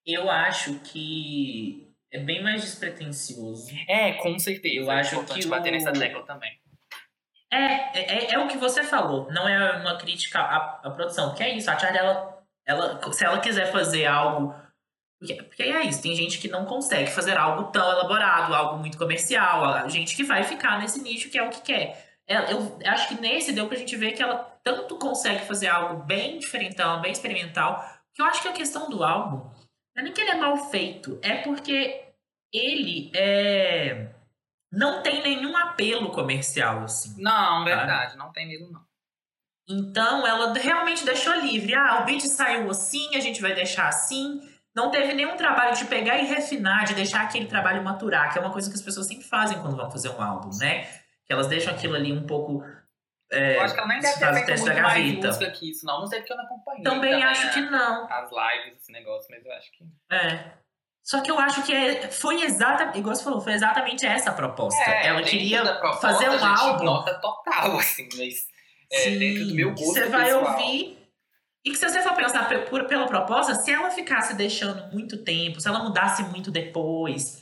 Eu acho que é bem mais despretensioso. É, com certeza. Eu é acho importante que bater o- nessa tecla também. É, é, é o que você falou. Não é uma crítica à, à produção. Porque é isso, a Charlie, ela, ela, se ela quiser fazer algo. Porque, porque é isso, tem gente que não consegue fazer algo tão elaborado, algo muito comercial, a gente que vai ficar nesse nicho que é o que quer. Eu acho que nesse deu pra gente ver que ela tanto consegue fazer algo bem diferentão, bem experimental, que eu acho que a questão do álbum não é nem que ele é mal feito, é porque ele é. Não tem nenhum apelo comercial, assim. Não, verdade, não tem mesmo não. Então ela realmente deixou livre. Ah, o beat saiu assim, a gente vai deixar assim. Não teve nenhum trabalho de pegar e refinar, de deixar aquele trabalho maturar, que é uma coisa que as pessoas sempre fazem quando vão fazer um álbum, né? Que elas deixam aquilo ali um pouco. é, eu acho que ela nem deve ter feito muito da mais música que isso, não. Não sei porque eu não acompanhei. Também acho que né, não. As lives, esse negócio, mas eu acho que... É. Só que eu acho que é- foi exatamente, igual você falou, foi exatamente essa a proposta. É, ela queria proposta, fazer um álbum. Nota total, assim, mas é, Sim, dentro do meu que gosto você vai pessoal. ouvir. E que se você for pensar pela proposta, se ela ficasse deixando muito tempo, se ela mudasse muito depois,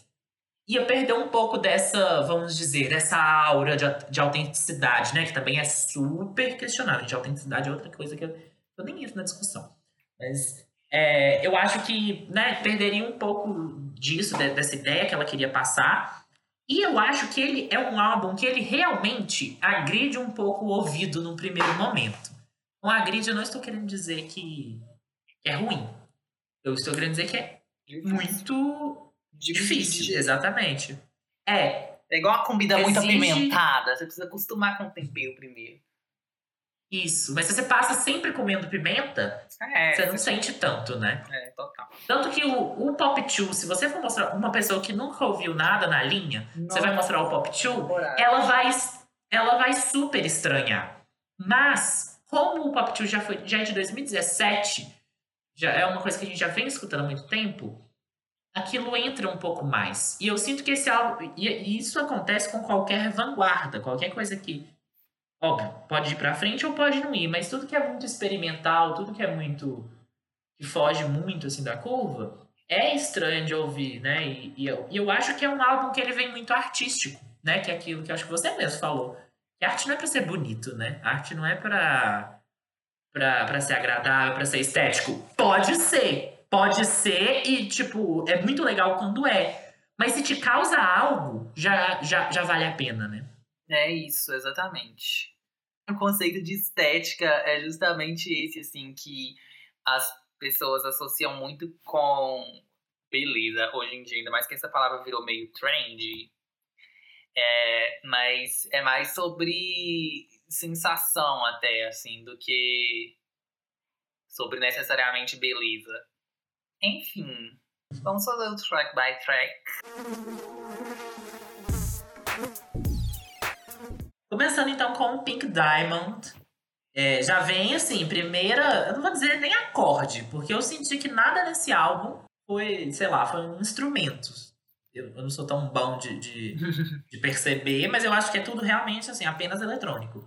ia perder um pouco dessa, vamos dizer, dessa aura de, de autenticidade, né? Que também é super questionável. De autenticidade é outra coisa que eu, eu nem entro na discussão. Mas é, eu acho que né, perderia um pouco disso, de- dessa ideia que ela queria passar. E eu acho que ele é um álbum que ele realmente agride um pouco o ouvido no primeiro momento. Com agride, eu não estou querendo dizer que é ruim. Eu estou querendo dizer que é muito difícil. Exatamente. É, É igual uma comida muito Exige- apimentada. Você precisa acostumar com o tempero primeiro. isso. Mas se você passa sempre comendo pimenta, É, você não sente tanto, né? é total. Tanto que o, o Pop 2, se você for mostrar uma pessoa que nunca ouviu nada na linha, você vai mostrar o Pop 2, ela vai, ela vai super estranhar. Mas, como o Pop 2 já, foi, já é de 2017, já é uma coisa que a gente já vem escutando há muito tempo, aquilo entra um pouco mais. E eu sinto que esse álbum. E isso acontece com qualquer vanguarda, qualquer coisa que. Óbvio, pode ir pra frente ou pode não ir, mas tudo que é muito experimental, tudo que é muito. que foge muito assim da curva, é estranho de ouvir, né? E, e eu, e eu acho que é um álbum que ele vem muito artístico, né? Que é aquilo que acho que você mesmo falou. Que arte não é pra ser bonito, né? Arte não é. Pra, pra ser agradável, pra ser estético. Pode ser, Pode ser e, tipo, é muito legal quando é. Mas se te causa algo, já, já, já vale a pena, né? É isso, exatamente. O conceito de estética é justamente esse, assim, que as pessoas associam muito com beleza hoje em dia, ainda mais que essa palavra virou meio trendy. É, mas é mais sobre sensação até, assim, do que sobre necessariamente beleza. Enfim, vamos fazer o track by track. Começando então com o Pink Diamond. É, já vem assim, primeira. Eu não vou dizer nem acorde, porque eu senti que nada nesse álbum foi, sei lá, foi um instrumento. Eu, eu não sou tão bom de, de, [laughs] de, perceber, mas eu acho que é tudo realmente assim, apenas eletrônico.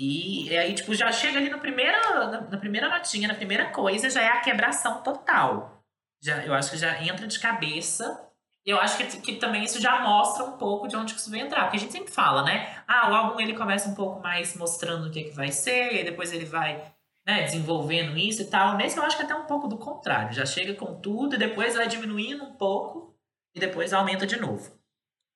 E, e aí, tipo, já chega ali no primeiro, na, na, primeira notinha, na primeira coisa, já é a quebração total. Já, eu acho que já entra de cabeça. Eu acho que, que também isso já mostra um pouco de onde que isso vai entrar. Porque a gente sempre fala, né? Ah, o álbum ele começa um pouco mais mostrando o que, que vai ser, e depois ele vai né, desenvolvendo isso e tal. Nesse eu acho que é até um pouco do contrário. Já chega com tudo e depois vai diminuindo um pouco e depois aumenta de novo.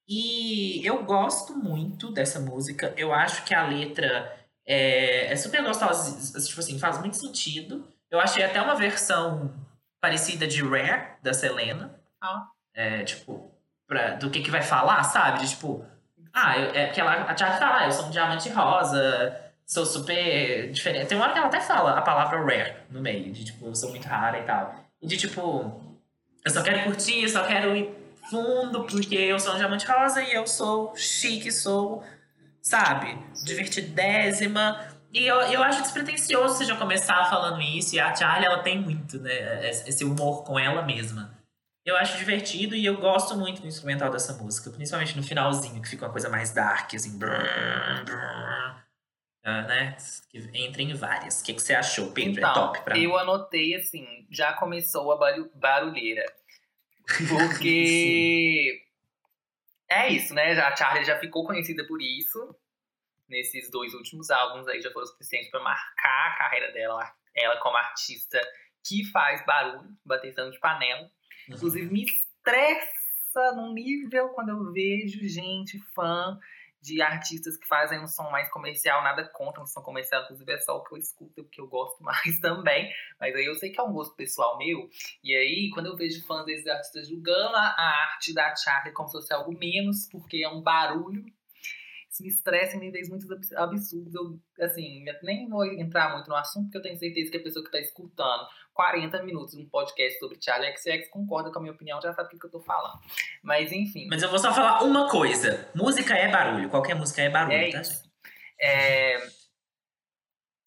E eu gosto muito dessa música. Eu acho que a letra é, é super gostosa, tipo assim, faz muito sentido. Eu achei até uma versão parecida de Rare, da Selena. Ah. É, tipo, pra, do que que vai falar, sabe? De, tipo, ah, eu, é porque ela, a Charlie fala, ah, eu sou um diamante rosa, sou super diferente. Tem uma hora que ela até fala a palavra rare no meio, de tipo, eu sou muito rara e tal. E de tipo, eu só quero curtir, eu só quero ir fundo, porque eu sou um diamante rosa e eu sou chique, sou sabe? Divertidésima. E eu, eu acho despretensioso você já começar falando isso. E a Charlie, ela tem muito, né? Esse humor com ela mesma. Eu acho divertido e eu gosto muito do instrumental dessa música. Principalmente no finalzinho, que fica uma coisa mais dark, assim. Brrr, brrr, né? Que entra em várias. O que, que você achou, Pedro? Então, é top pra eu anotei, assim, já começou a barulheira. [laughs] Porque... É isso, né? A Charlie já ficou conhecida por isso. Nesses dois últimos álbuns aí já foram suficientes para marcar a carreira dela, ela como artista que faz barulho, bateção de panela. Uhum. Inclusive me estressa num nível quando eu vejo gente fã de artistas que fazem um som mais comercial, nada contra um som comercial, inclusive é só o que eu escuto, porque eu gosto [laughs] mais também. Mas aí eu sei que é um gosto pessoal meu. E aí, quando eu vejo fãs desses artistas julgando a arte da Charlie como se fosse algo menos, porque é um barulho, isso me estressa em níveis muito absurdos. Eu, assim, nem vou entrar muito no assunto, porque eu tenho certeza que a pessoa que está escutando 40 minutos um podcast sobre Charlie XX concorda com a minha opinião, já sabe o que, eu tô falando. Mas enfim. Mas eu vou só falar uma coisa: música é barulho. Qualquer música é barulho, é tá? Isso. É...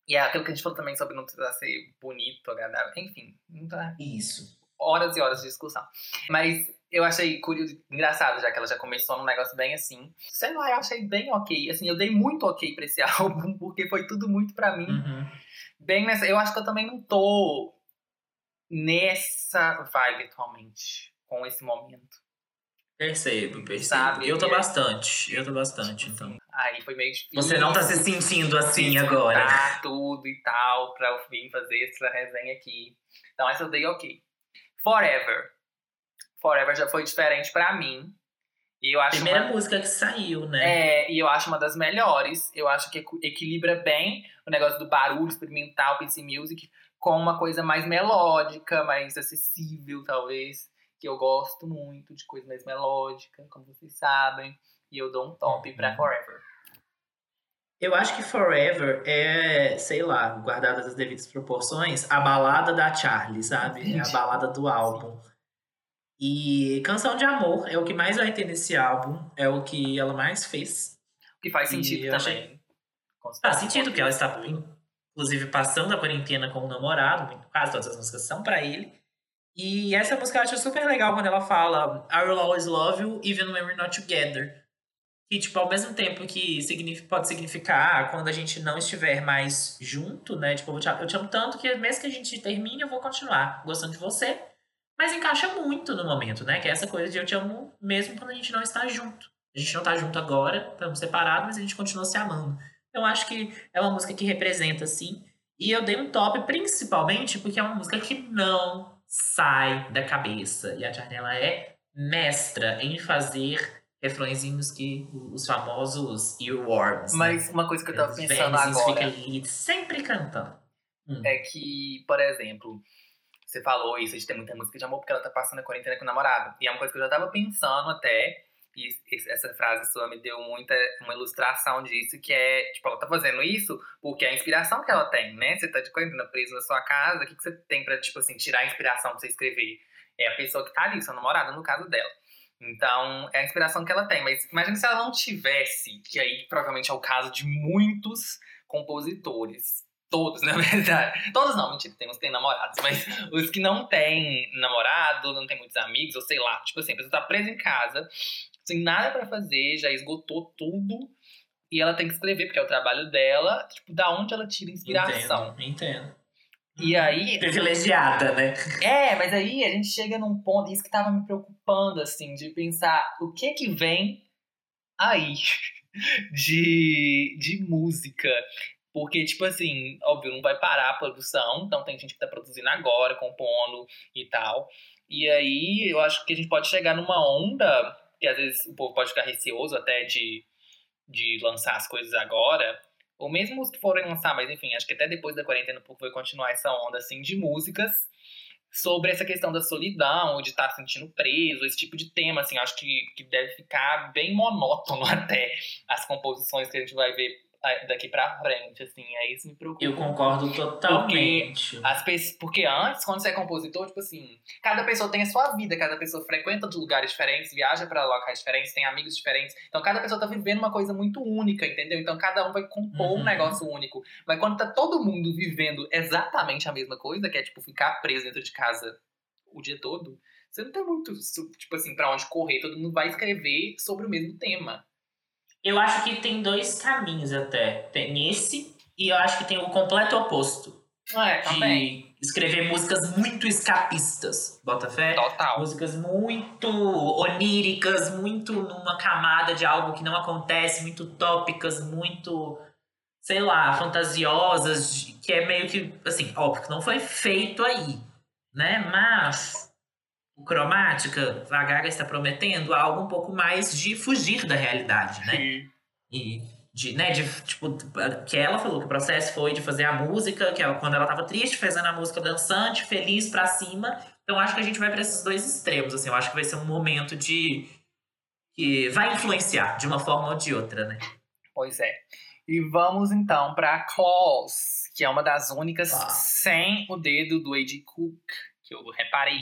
E é aquilo que a gente falou também sobre não precisar ser bonito, agradável, enfim. Tá... Isso. Horas e horas de discussão. Mas eu achei curioso, engraçado, já que ela já começou num negócio bem assim. Sei lá, eu achei bem ok. Assim, eu dei muito ok pra esse [laughs] álbum, porque foi tudo muito pra mim. Uhum. Bem nessa. Eu acho que eu também não tô nessa vibe atualmente, com esse momento. Percebo, percebo. Sabe? Eu tô bastante, eu tô bastante, então. Aí foi meio difícil. Você não tá se sentindo assim agora. tudo e tal, pra eu vir fazer essa resenha aqui. Então essa eu dei ok. Forever. Forever já foi diferente para mim. E eu acho Primeira uma... música que saiu, né? É, e eu acho uma das melhores. Eu acho que equilibra bem o negócio do barulho experimental, PC Music, com uma coisa mais melódica, mais acessível, talvez. Que eu gosto muito de coisa mais melódica, como vocês sabem. E eu dou um top pra uhum. Forever. Eu acho que Forever é, sei lá, guardadas as devidas proporções, a balada da Charlie, sabe? É a balada do álbum. Sim. E Canção de Amor é o que mais vai ter nesse álbum, é o que ela mais fez. O que faz sentido também. Achei... Faz sentido que ela está inclusive passando a quarentena com o namorado, quase todas as músicas são para ele. E essa música eu acho super legal quando ela fala I will always love you even when we're not together. Que, tipo, ao mesmo tempo que pode significar quando a gente não estiver mais junto, né? Tipo, eu te, eu te amo tanto que mesmo que a gente termine, eu vou continuar gostando de você. Mas encaixa muito no momento, né? Que é essa coisa de eu te amo mesmo quando a gente não está junto. A gente não está junto agora, estamos separados, mas a gente continua se amando. Então acho que é uma música que representa, assim. E eu dei um top principalmente porque é uma música que não sai da cabeça. E a Charnella é mestra em fazer refrõezinhos que os famosos earworms. né? Mas uma coisa que eu tava Os pensando agora ali sempre cantando. Hum. é que, por exemplo, você falou isso de ter muita música de amor porque ela tá passando a quarentena com o namorado. E é uma coisa que eu já tava pensando até, e es- essa frase sua me deu muita uma ilustração disso, que é, tipo, ela tá fazendo isso porque é a inspiração que ela tem, né? Você tá de quarentena preso na sua casa, o que, que você tem pra, tipo assim, tirar a inspiração pra você escrever? É a pessoa que tá ali, sua namorada, no caso dela. Então, é a inspiração que ela tem. Mas imagina se ela não tivesse, que aí provavelmente é o caso de muitos compositores. Todos, [laughs] na verdade. Todos não, mentira, tem uns que têm namorados, mas os que não têm namorado, não têm muitos amigos, ou sei lá, tipo assim, a pessoa tá presa em casa, sem nada pra fazer, já esgotou tudo, e ela tem que escrever, porque é o trabalho dela, tipo, da onde ela tira inspiração. Entendo, entendo. E aí, Privilegiada, né? é, mas aí a gente chega num ponto, isso que tava me preocupando, assim, de pensar o que que vem aí [laughs] de, de música. Porque, tipo assim, óbvio, não vai parar a produção, então tem gente que tá produzindo agora, compondo e tal. E aí eu acho que a gente pode chegar numa onda, que às vezes o povo pode ficar receoso até de, de lançar as coisas agora, ou mesmo os que forem lançar, mas enfim, acho que até depois da quarentena o povo vai continuar essa onda assim de músicas sobre essa questão da solidão, ou de estar se sentindo preso, esse tipo de tema, assim, acho que, que deve ficar bem monótono [laughs] até as composições que a gente vai ver daqui pra frente, assim, aí isso me preocupa. Eu concordo totalmente. As pessoas, porque antes, quando você é compositor, tipo assim, cada pessoa tem a sua vida, cada pessoa frequenta lugares diferentes, viaja pra locais diferentes, tem amigos diferentes. Então cada pessoa tá vivendo uma coisa muito única, entendeu? Então cada um vai compor Uhum. um negócio único. Mas quando tá todo mundo vivendo exatamente a mesma coisa, que é tipo ficar preso dentro de casa o dia todo, você não tem muito, tipo assim, pra onde correr, todo mundo vai escrever sobre o mesmo tema. Eu acho que tem dois caminhos até. Tem esse e eu acho que tem o completo oposto. É, também. De escrever músicas muito escapistas. Bota fé? Total. Músicas muito oníricas, muito numa camada de algo que não acontece, muito utópicas, muito, sei lá, fantasiosas, que é meio que, assim, óbvio que não foi feito aí, né? Mas o Cromática, a Gaga está prometendo algo um pouco mais de fugir da realidade, né? Sim. E de, né, de, tipo, que ela falou que o processo foi de fazer a música, que ela, quando ela tava triste, fazendo a música dançante, feliz pra cima. Então acho que a gente vai pra esses dois extremos, assim. Eu acho que vai ser um momento de que vai influenciar de uma forma ou de outra, né? Pois é. E vamos então pra Claus, que é uma das únicas Tá. sem o dedo do A.J. Cook, que eu reparei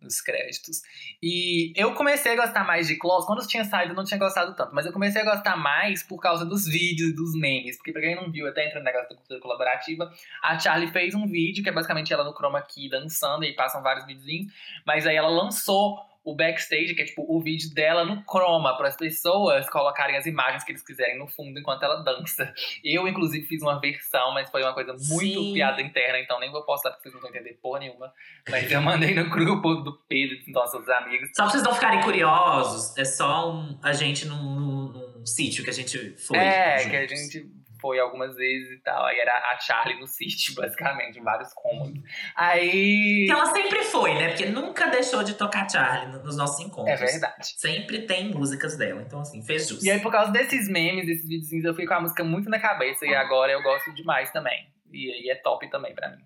nos créditos. E eu comecei a gostar mais de Claus. Quando tinha saído, eu não tinha gostado tanto. Mas eu comecei a gostar mais por causa dos vídeos e dos memes. Porque pra quem não viu, até entrando no negócio da cultura colaborativa, a Charlie fez um vídeo, que é basicamente ela no chroma key dançando, e aí passam vários videozinhos. Mas aí ela lançou o backstage, que é tipo o vídeo dela no chroma, para as pessoas colocarem as imagens que eles quiserem no fundo enquanto ela dança. Eu, inclusive, fiz uma versão, mas foi uma coisa muito Sim. piada interna, então nem vou postar porque vocês não vão entender porra nenhuma. Mas eu mandei no grupo do Pedro e dos nossos amigos. Só pra vocês não ficarem curiosos, é só um, a gente num, num- num sítio que a gente foi. é, juntos. que a gente foi algumas vezes e tal. Aí era a Charlie no sítio, [laughs] basicamente, em vários cômodos. Aí. Que ela sempre foi, né? Porque nunca deixou de tocar Charlie no- nos nossos encontros. É verdade. Sempre tem músicas dela, então assim, fez justo. E aí, por causa desses memes, desses videozinhos, eu fui com a música muito na cabeça. E agora eu gosto demais também. E aí é top também pra mim.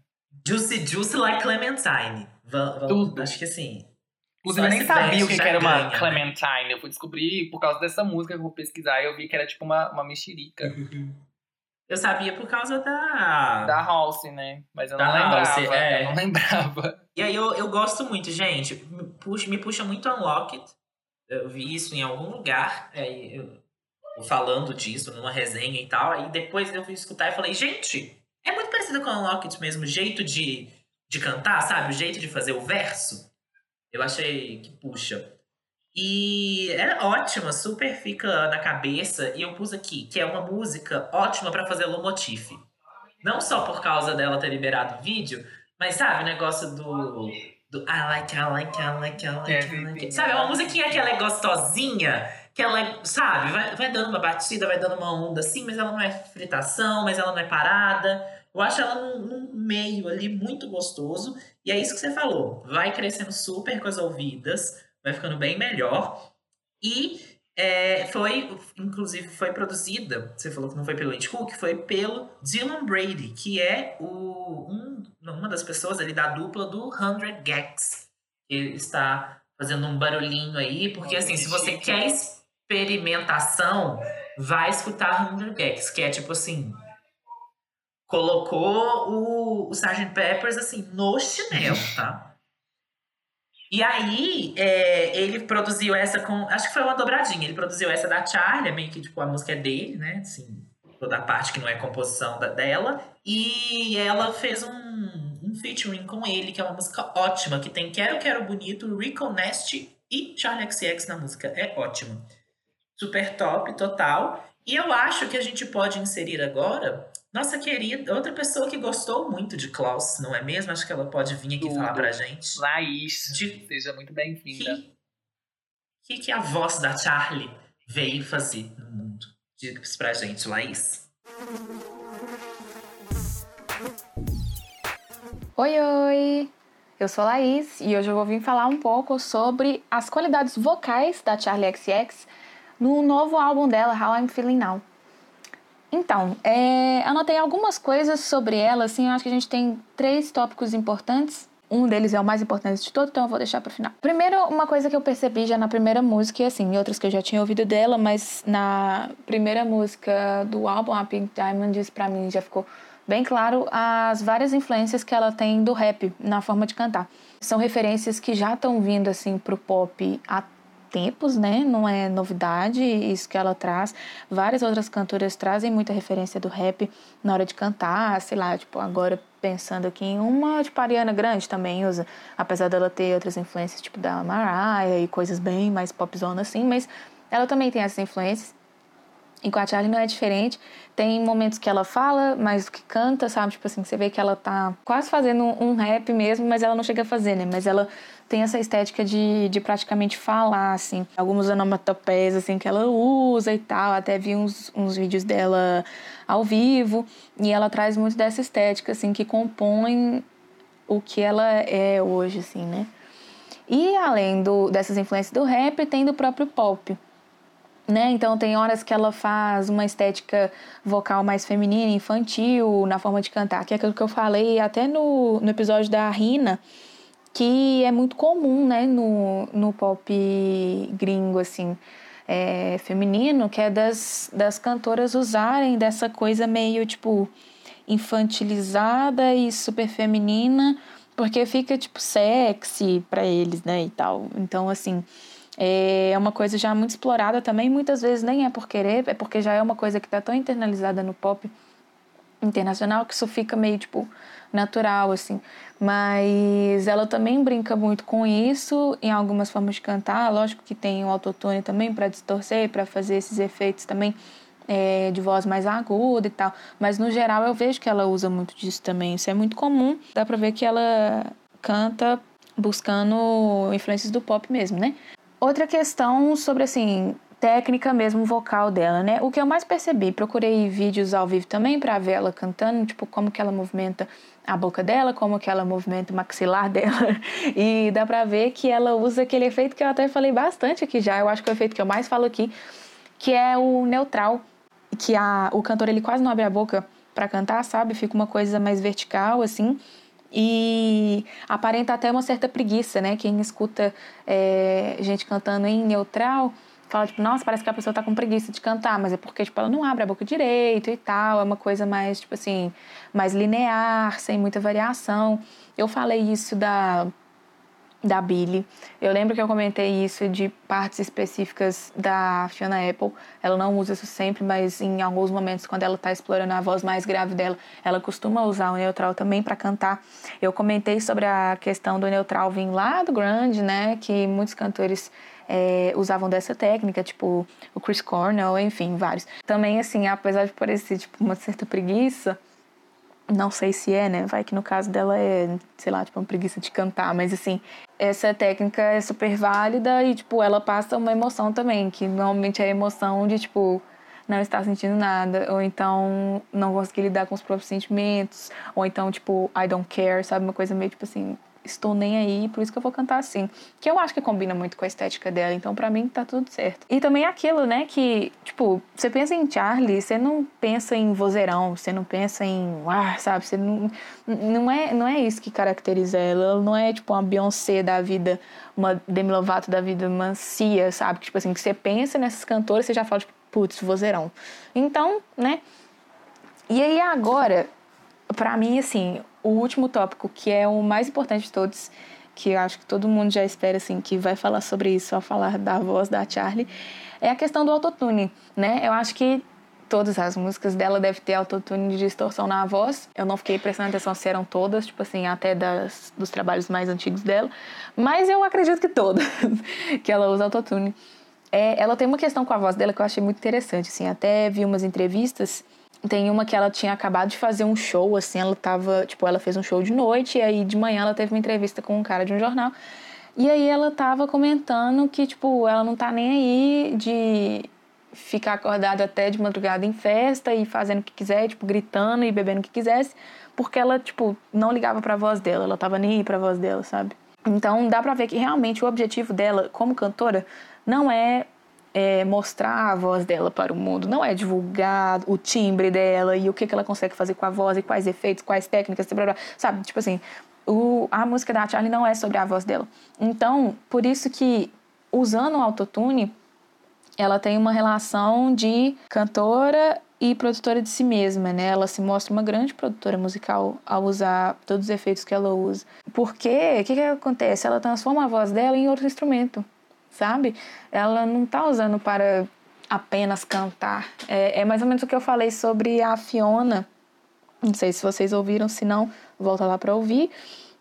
Juicy Juicy like Clementine. Tudo. Acho que assim. Inclusive, eu nem sabia o que, que era uma ganha, né? Clementine. Eu fui descobrir por causa dessa música que eu vou pesquisar. E eu vi que era tipo uma, uma mexerica. [laughs] Eu sabia por causa da. Da Halsey, né? Mas eu Da não lembrava. Halsey, é. Eu não lembrava. E aí eu, eu gosto muito, gente. Me puxa, me puxa muito Unlocked. Eu vi isso em algum lugar. Aí eu, eu falando disso numa resenha e tal. Aí depois eu fui escutar e falei, gente, é muito parecido com a Lockett mesmo, o jeito de, de cantar, sabe? O jeito de fazer o verso. Eu achei que puxa. E é ótima, super fica na cabeça. E eu pus aqui, que é uma música ótima para fazer Lomotif. Não só por causa dela ter liberado o vídeo, mas sabe, o negócio do. do I like, I like, I like, I like, I like. Sabe, é uma musiquinha que ela é gostosinha, que ela é, sabe, vai, vai dando uma batida, vai dando uma onda assim, mas ela não é fritação, mas ela não é parada. Eu acho ela num, num meio ali muito gostoso. E é isso que você falou. Vai crescendo super com as ouvidas vai ficando bem melhor. E é, foi, inclusive, foi produzida, você falou que não foi pelo Andy Cook, foi pelo Dylan Brady, que é o, um, uma das pessoas ali da dupla do 100 Gags. Ele está fazendo um barulhinho aí, porque assim, se você quer experimentação, vai escutar 100 Gags, que é tipo assim, colocou o, o Sgt. Peppers assim no chinelo, tá? E aí, é, ele produziu essa com. Acho que foi uma dobradinha. Ele produziu essa da Charlie, meio que tipo, a música é dele, né? Assim, toda a parte que não é composição da, dela. E ela fez um, um featuring com ele, que é uma música ótima, que tem Quero Quero Bonito, Rico e Charlie XX na música. É ótima. Super top, total. E eu acho que a gente pode inserir agora nossa querida, outra pessoa que gostou muito de Klaus, não é mesmo? Acho que ela pode vir aqui Tudo. falar pra gente. Laís, de... seja muito bem-vinda. O que, que, que a voz da Charlie veio fazer no mundo? Diga pra gente, Laís. Oi, oi! Eu sou a Laís e hoje eu vou vir falar um pouco sobre as qualidades vocais da Charlie XX no novo álbum dela, How I'm Feeling Now. Então, é, anotei algumas coisas sobre ela, assim, eu acho que a gente tem três tópicos importantes. Um deles é o mais importante de todos, então eu vou deixar para o final. Primeiro, uma coisa que eu percebi já na primeira música, e assim, outras que eu já tinha ouvido dela, mas na primeira música do álbum, a Pink Diamonds, para mim já ficou bem claro as várias influências que ela tem do rap na forma de cantar. São referências que já estão vindo assim pro pop há tempos, né? Não é novidade isso que ela traz. Várias outras cantoras trazem muita referência do rap na hora de cantar, sei lá, tipo, agora pensando aqui em uma, tipo, Ariana Grande também usa, apesar dela ter outras influências, tipo, da Mariah e coisas bem mais popzona assim, mas ela também tem essas influências. E com a Charlie não é diferente. Tem momentos que ela fala mais do que canta, sabe? Tipo assim, você vê que ela tá quase fazendo um rap mesmo, mas ela não chega a fazer, né? Mas ela tem essa estética de, de praticamente falar, assim. Algumas onomatopeias, assim, que ela usa e tal. Até vi uns, uns vídeos dela ao vivo. E ela traz muito dessa estética, assim, que compõe o que ela é hoje, assim, né? E além do, dessas influências do rap, tem do próprio pop. Né? Então tem horas que ela faz uma estética vocal mais feminina, infantil, na forma de cantar, que é aquilo que eu falei até no, no episódio da Rina, que é muito comum né, no, no pop gringo, assim, é, feminino, que é das, das cantoras usarem dessa coisa meio, tipo, infantilizada e super feminina, porque fica, tipo, sexy para eles, né, e tal. Então, assim, é uma coisa já muito explorada também, muitas vezes nem é por querer, é porque já é uma coisa que está tão internalizada no pop internacional que isso fica meio tipo natural assim. Mas ela também brinca muito com isso em algumas formas de cantar, lógico que tem o autotune também para distorcer, para fazer esses efeitos também é, de voz mais aguda e tal. Mas no geral eu vejo que ela usa muito disso também. Isso é muito comum. Dá pra ver que ela canta buscando influências do pop mesmo, né? Outra questão sobre, assim, técnica mesmo vocal dela, né? O que eu mais percebi, procurei vídeos ao vivo também para ver ela cantando, tipo, como que ela movimenta a boca dela, como que ela movimenta o maxilar [laughs] dela. E dá pra ver que ela usa aquele efeito que eu até falei bastante aqui já, eu acho que é o efeito que eu mais falo aqui, que é o neutral, que a, o cantor ele quase não abre a boca para cantar, sabe? Fica uma coisa mais vertical assim e aparenta até uma certa preguiça, né? Quem escuta é, gente cantando em neutral fala, tipo, nossa, parece que a pessoa tá com preguiça de cantar, mas é porque, tipo, ela não abre a boca direito e tal, é uma coisa mais, tipo assim, mais linear, sem muita variação. Eu falei isso da da Billie. Eu lembro que eu comentei isso de partes específicas da Fiona Apple. Ela não usa isso sempre, mas em alguns momentos, quando ela está explorando a voz mais grave dela, ela costuma usar o neutral também para cantar. Eu comentei sobre a questão do neutral vir lá do grunge, né? Que muitos cantores é, usavam dessa técnica, tipo o Chris Cornell, enfim, vários. Também, assim, apesar de parecer tipo uma certa preguiça, não sei se é, né? Vai que no caso dela é, sei lá, tipo, uma preguiça de cantar, mas assim, essa técnica é super válida e, tipo, ela passa uma emoção também, que normalmente é a emoção de, tipo, não estar sentindo nada, ou então não conseguir lidar com os próprios sentimentos, ou então, tipo, I don't care, sabe? Uma coisa meio, tipo assim, estou nem aí, por isso que eu vou cantar assim. Que eu acho que combina muito com a estética dela, então para mim tá tudo certo. E também aquilo, né, que, tipo, você pensa em Charlie, você não pensa em vozeirão, você não pensa em, ah, sabe, você não não é, não é isso que caracteriza ela, ela não é tipo uma Beyoncé da vida, uma Demi Lovato da vida, uma sabe? Que, tipo assim, que você pensa nessas cantoras, você já fala tipo, putz, vozeirão. Então, né? E aí agora, para mim assim, o último tópico, que é o mais importante de todos, que eu acho que todo mundo já espera assim que vai falar sobre isso ao falar da voz da Charlie, é a questão do autotune, né? Eu acho que todas as músicas dela devem ter autotune de distorção na voz. Eu não fiquei prestando atenção se eram todas, tipo assim, até das, dos trabalhos mais antigos dela, mas eu acredito que todas [laughs] que ela usa autotune. É, ela tem uma questão com a voz dela que eu achei muito interessante, assim, até vi umas entrevistas tem uma que ela tinha acabado de fazer um show, assim, ela tava, tipo, ela fez um show de noite e aí de manhã ela teve uma entrevista com um cara de um jornal. E aí ela tava comentando que, tipo, ela não tá nem aí de ficar acordada até de madrugada em festa e fazendo o que quiser, tipo, gritando e bebendo o que quisesse, porque ela, tipo, não ligava pra voz dela, ela tava nem aí pra voz dela, sabe? Então dá pra ver que realmente o objetivo dela como cantora não é é, mostrar a voz dela para o mundo, não é divulgar o timbre dela e o que, que ela consegue fazer com a voz e quais efeitos, quais técnicas, blá, blá, sabe? Tipo assim, o, a música da Charlie não é sobre a voz dela. Então, por isso que usando o autotune, ela tem uma relação de cantora e produtora de si mesma, né? Ela se mostra uma grande produtora musical ao usar todos os efeitos que ela usa. Porque, o que, que acontece? Ela transforma a voz dela em outro instrumento sabe? Ela não tá usando para apenas cantar. É, é mais ou menos o que eu falei sobre a Fiona. Não sei se vocês ouviram, se não, volta lá para ouvir.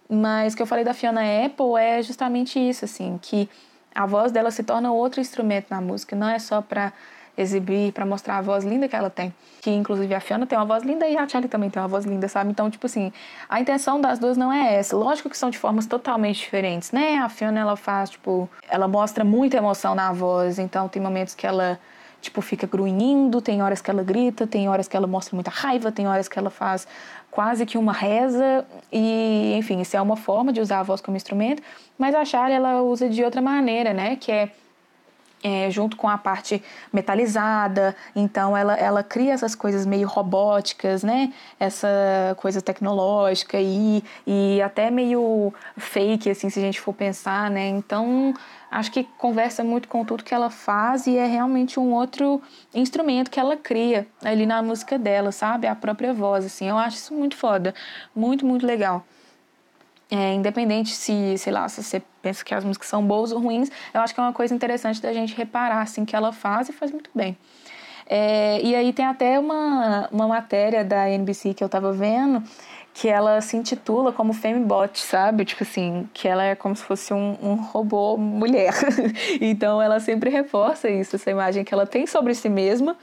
Mas o que eu falei da Fiona Apple é justamente isso, assim, que a voz dela se torna outro instrumento na música, não é só para exibir, para mostrar a voz linda que ela tem. Que inclusive a Fiona tem uma voz linda e a Charlie também tem uma voz linda, sabe? Então, tipo assim, a intenção das duas não é essa. Lógico que são de formas totalmente diferentes, né? A Fiona ela faz, tipo, ela mostra muita emoção na voz, então tem momentos que ela tipo, fica grunhindo, tem horas que ela grita, tem horas que ela mostra muita raiva, tem horas que ela faz quase que uma reza e, enfim, isso é uma forma de usar a voz como instrumento, mas a Charlie ela usa de outra maneira, né, que é é, junto com a parte metalizada, então ela, ela cria essas coisas meio robóticas, né? Essa coisa tecnológica e, e até meio fake, assim, se a gente for pensar, né? Então acho que conversa muito com tudo que ela faz e é realmente um outro instrumento que ela cria ali na música dela, sabe? A própria voz, assim. Eu acho isso muito foda, muito, muito legal. É, independente se, sei lá, se você pensa que as músicas são boas ou ruins, eu acho que é uma coisa interessante da gente reparar, assim, que ela faz e faz muito bem. É, e aí tem até uma, uma matéria da NBC que eu tava vendo, que ela se intitula como Femibot, sabe? Tipo assim, que ela é como se fosse um, um robô mulher. [laughs] então ela sempre reforça isso, essa imagem que ela tem sobre si mesma,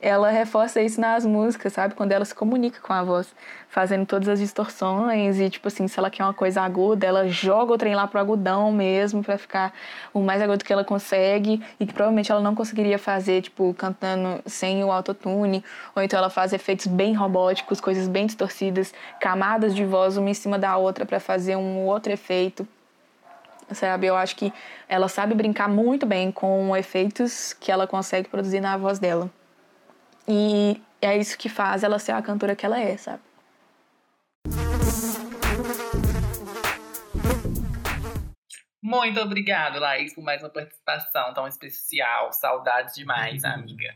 ela reforça isso nas músicas, sabe? Quando ela se comunica com a voz, fazendo todas as distorções e, tipo assim, se ela quer uma coisa aguda, ela joga o trem lá pro agudão mesmo, para ficar o mais agudo que ela consegue e que provavelmente ela não conseguiria fazer, tipo, cantando sem o autotune, ou então ela faz efeitos bem robóticos, coisas bem distorcidas, camadas de voz uma em cima da outra para fazer um outro efeito. Sabe, eu acho que ela sabe brincar muito bem com efeitos que ela consegue produzir na voz dela. E é isso que faz ela ser a cantora que ela é, sabe? Muito obrigado, Laís, por mais uma participação tão especial. Saudades demais, amiga.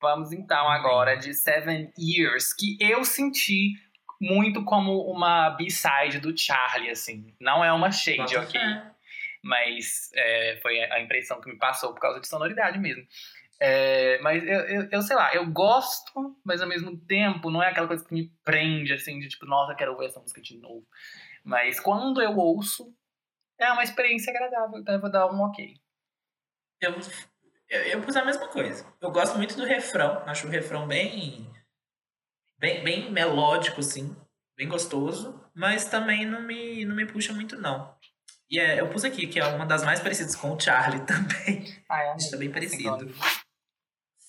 Vamos então agora de Seven Years, que eu senti muito como uma B-side do Charlie, assim. Não é uma shade, Bota ok? fé. Mas é, foi a impressão que me passou por causa de sonoridade mesmo. É, mas eu, eu, eu sei lá, eu gosto, mas ao mesmo tempo não é aquela coisa que me prende, assim, de tipo, nossa, quero ouvir essa música de novo. Mas quando eu ouço, é uma experiência agradável, então eu vou dar um ok. Eu, eu, eu pus a mesma coisa. Eu gosto muito do refrão. Acho o refrão bem, bem, bem melódico, assim. Bem gostoso. Mas também não me, não me puxa muito, não. E é, eu pus aqui, que é uma das mais parecidas com o Charlie [laughs] também. Ah, é, Acho bem parecido.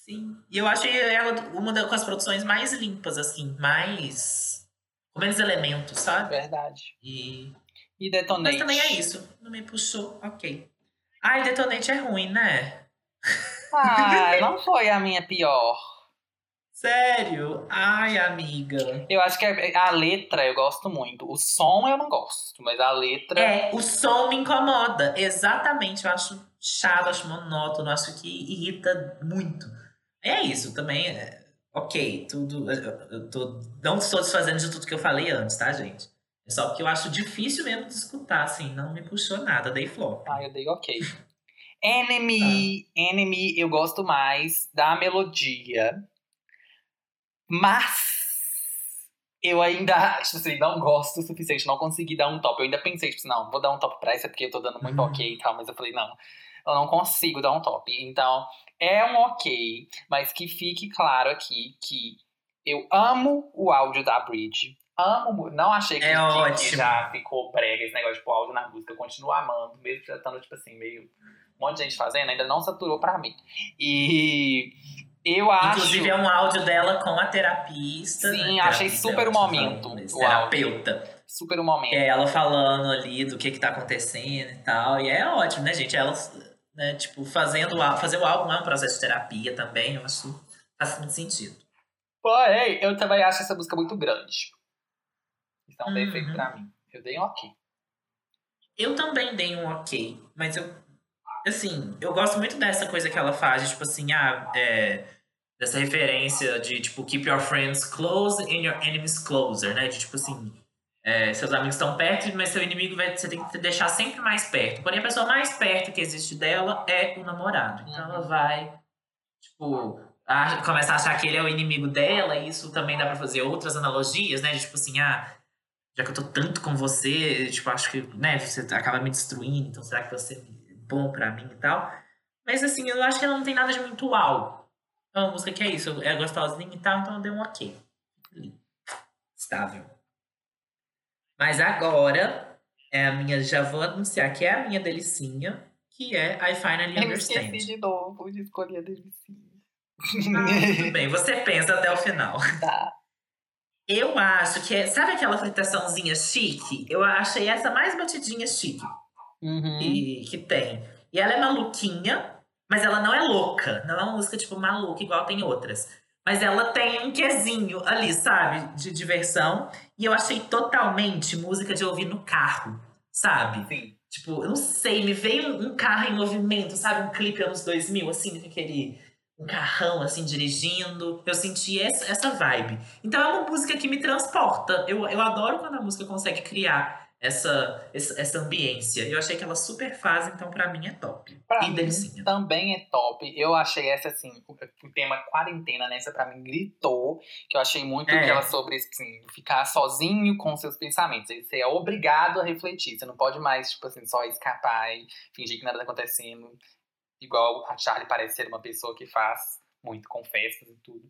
Sim. E eu achei ela uma das, com as produções mais limpas, assim. Mais... Com menos elementos, sabe? Verdade. E... E Detonate. Mas também é isso. Não me puxou, ok. Ai, Detonate é ruim, né? Ah, [laughs] não foi a minha pior. Sério? Ai, amiga. Eu acho que a, a letra eu gosto muito. O som eu não gosto, mas a letra. É, o som me incomoda. Exatamente. Eu acho chato, acho monótono, acho que irrita muito. É isso, também é. Ok, tudo. Eu, tô, não estou desfazendo de tudo que eu falei antes, tá, gente? É só porque eu acho difícil mesmo de escutar, assim, não me puxou nada, dei flop. Ah, eu dei ok. Enemy, Enemy, eu gosto mais da melodia. Mas eu ainda, tipo assim, não gosto o suficiente, não consegui dar um top. Eu ainda pensei, tipo assim, não, vou dar um top pra essa porque eu tô dando muito Uhum. ok e tal, mas eu falei, não, eu não consigo dar um top. Então, é um ok, mas que fique claro aqui que eu amo o áudio da Bridge. Amo, não achei que, É que- já ficou brega esse negócio de pôr áudio na música. Eu continuo amando, mesmo já estando, tipo assim, meio. Um monte de gente fazendo, ainda não saturou pra mim. E eu acho. Inclusive, é um áudio dela com a terapista. Sim, né? achei Terapista, super o tá momento, falando, o Terapeuta. super o momento. É ela falando ali do que que tá acontecendo e tal. E é ótimo, né, gente? Ela, né, tipo, fazendo, fazer o álbum é um processo de terapia também. Eu acho faz muito sentido. Porém, eu também acho essa música muito grande. Um Uhum. defeito pra mim. Eu dei um ok. Eu também dei um ok, mas eu. Assim, eu gosto muito dessa coisa que ela faz, tipo assim, ah, é, dessa referência de, tipo, keep your friends close and your enemies closer, né? De, tipo assim, é, seus amigos estão perto, mas seu inimigo vai, você tem que deixar sempre mais perto. Porém, a pessoa mais perto que existe dela é o namorado. Então ela vai, tipo, a- começa a achar que ele é o inimigo dela, e isso também dá pra fazer outras analogias, né? De, tipo assim, ah, já que eu tô tanto com você, tipo, acho que, né, você acaba me destruindo, então será que você é bom pra mim e tal? Mas assim, eu acho que ela não tem nada de muito uau. É uma música que é isso, é gostosinha e tal, então eu dei um ok. Estável. Mas agora, é a minha, já vou anunciar que é a minha delicinha, que é I Finally Eu Understand. esqueci de novo de escolher a delicinha. Ah, tudo bem, você pensa até o final. Tá. Eu acho que é. Sabe aquela fritaçãozinha chique? Eu achei essa mais batidinha chique Uhum. que, que tem. E ela é maluquinha, mas ela não é louca. Não é uma música, tipo, maluca, igual tem outras. Mas ela tem um quezinho ali, sabe? De diversão. E eu achei totalmente música de ouvir no carro, sabe? Sim. Tipo, eu não sei, me veio um, carro em movimento, sabe? Um clipe anos 2000, assim, com aquele. Um carrão, assim, dirigindo. Eu senti essa, essa vibe. Então é uma música que me transporta. Eu, eu adoro quando a música consegue criar essa, essa, essa ambiência. Eu achei que ela super faz, então pra mim é top. Pra e mim delicinha. também é top. Eu achei essa, assim, o, o tema quarentena nessa pra mim gritou. Que eu achei muito É. que ela sobre, assim, ficar sozinho com seus pensamentos. Você é obrigado a refletir. Você não pode mais, tipo assim, só escapar e fingir que nada tá acontecendo. Igual a Charlie parece ser uma pessoa que faz muito com festas e tudo.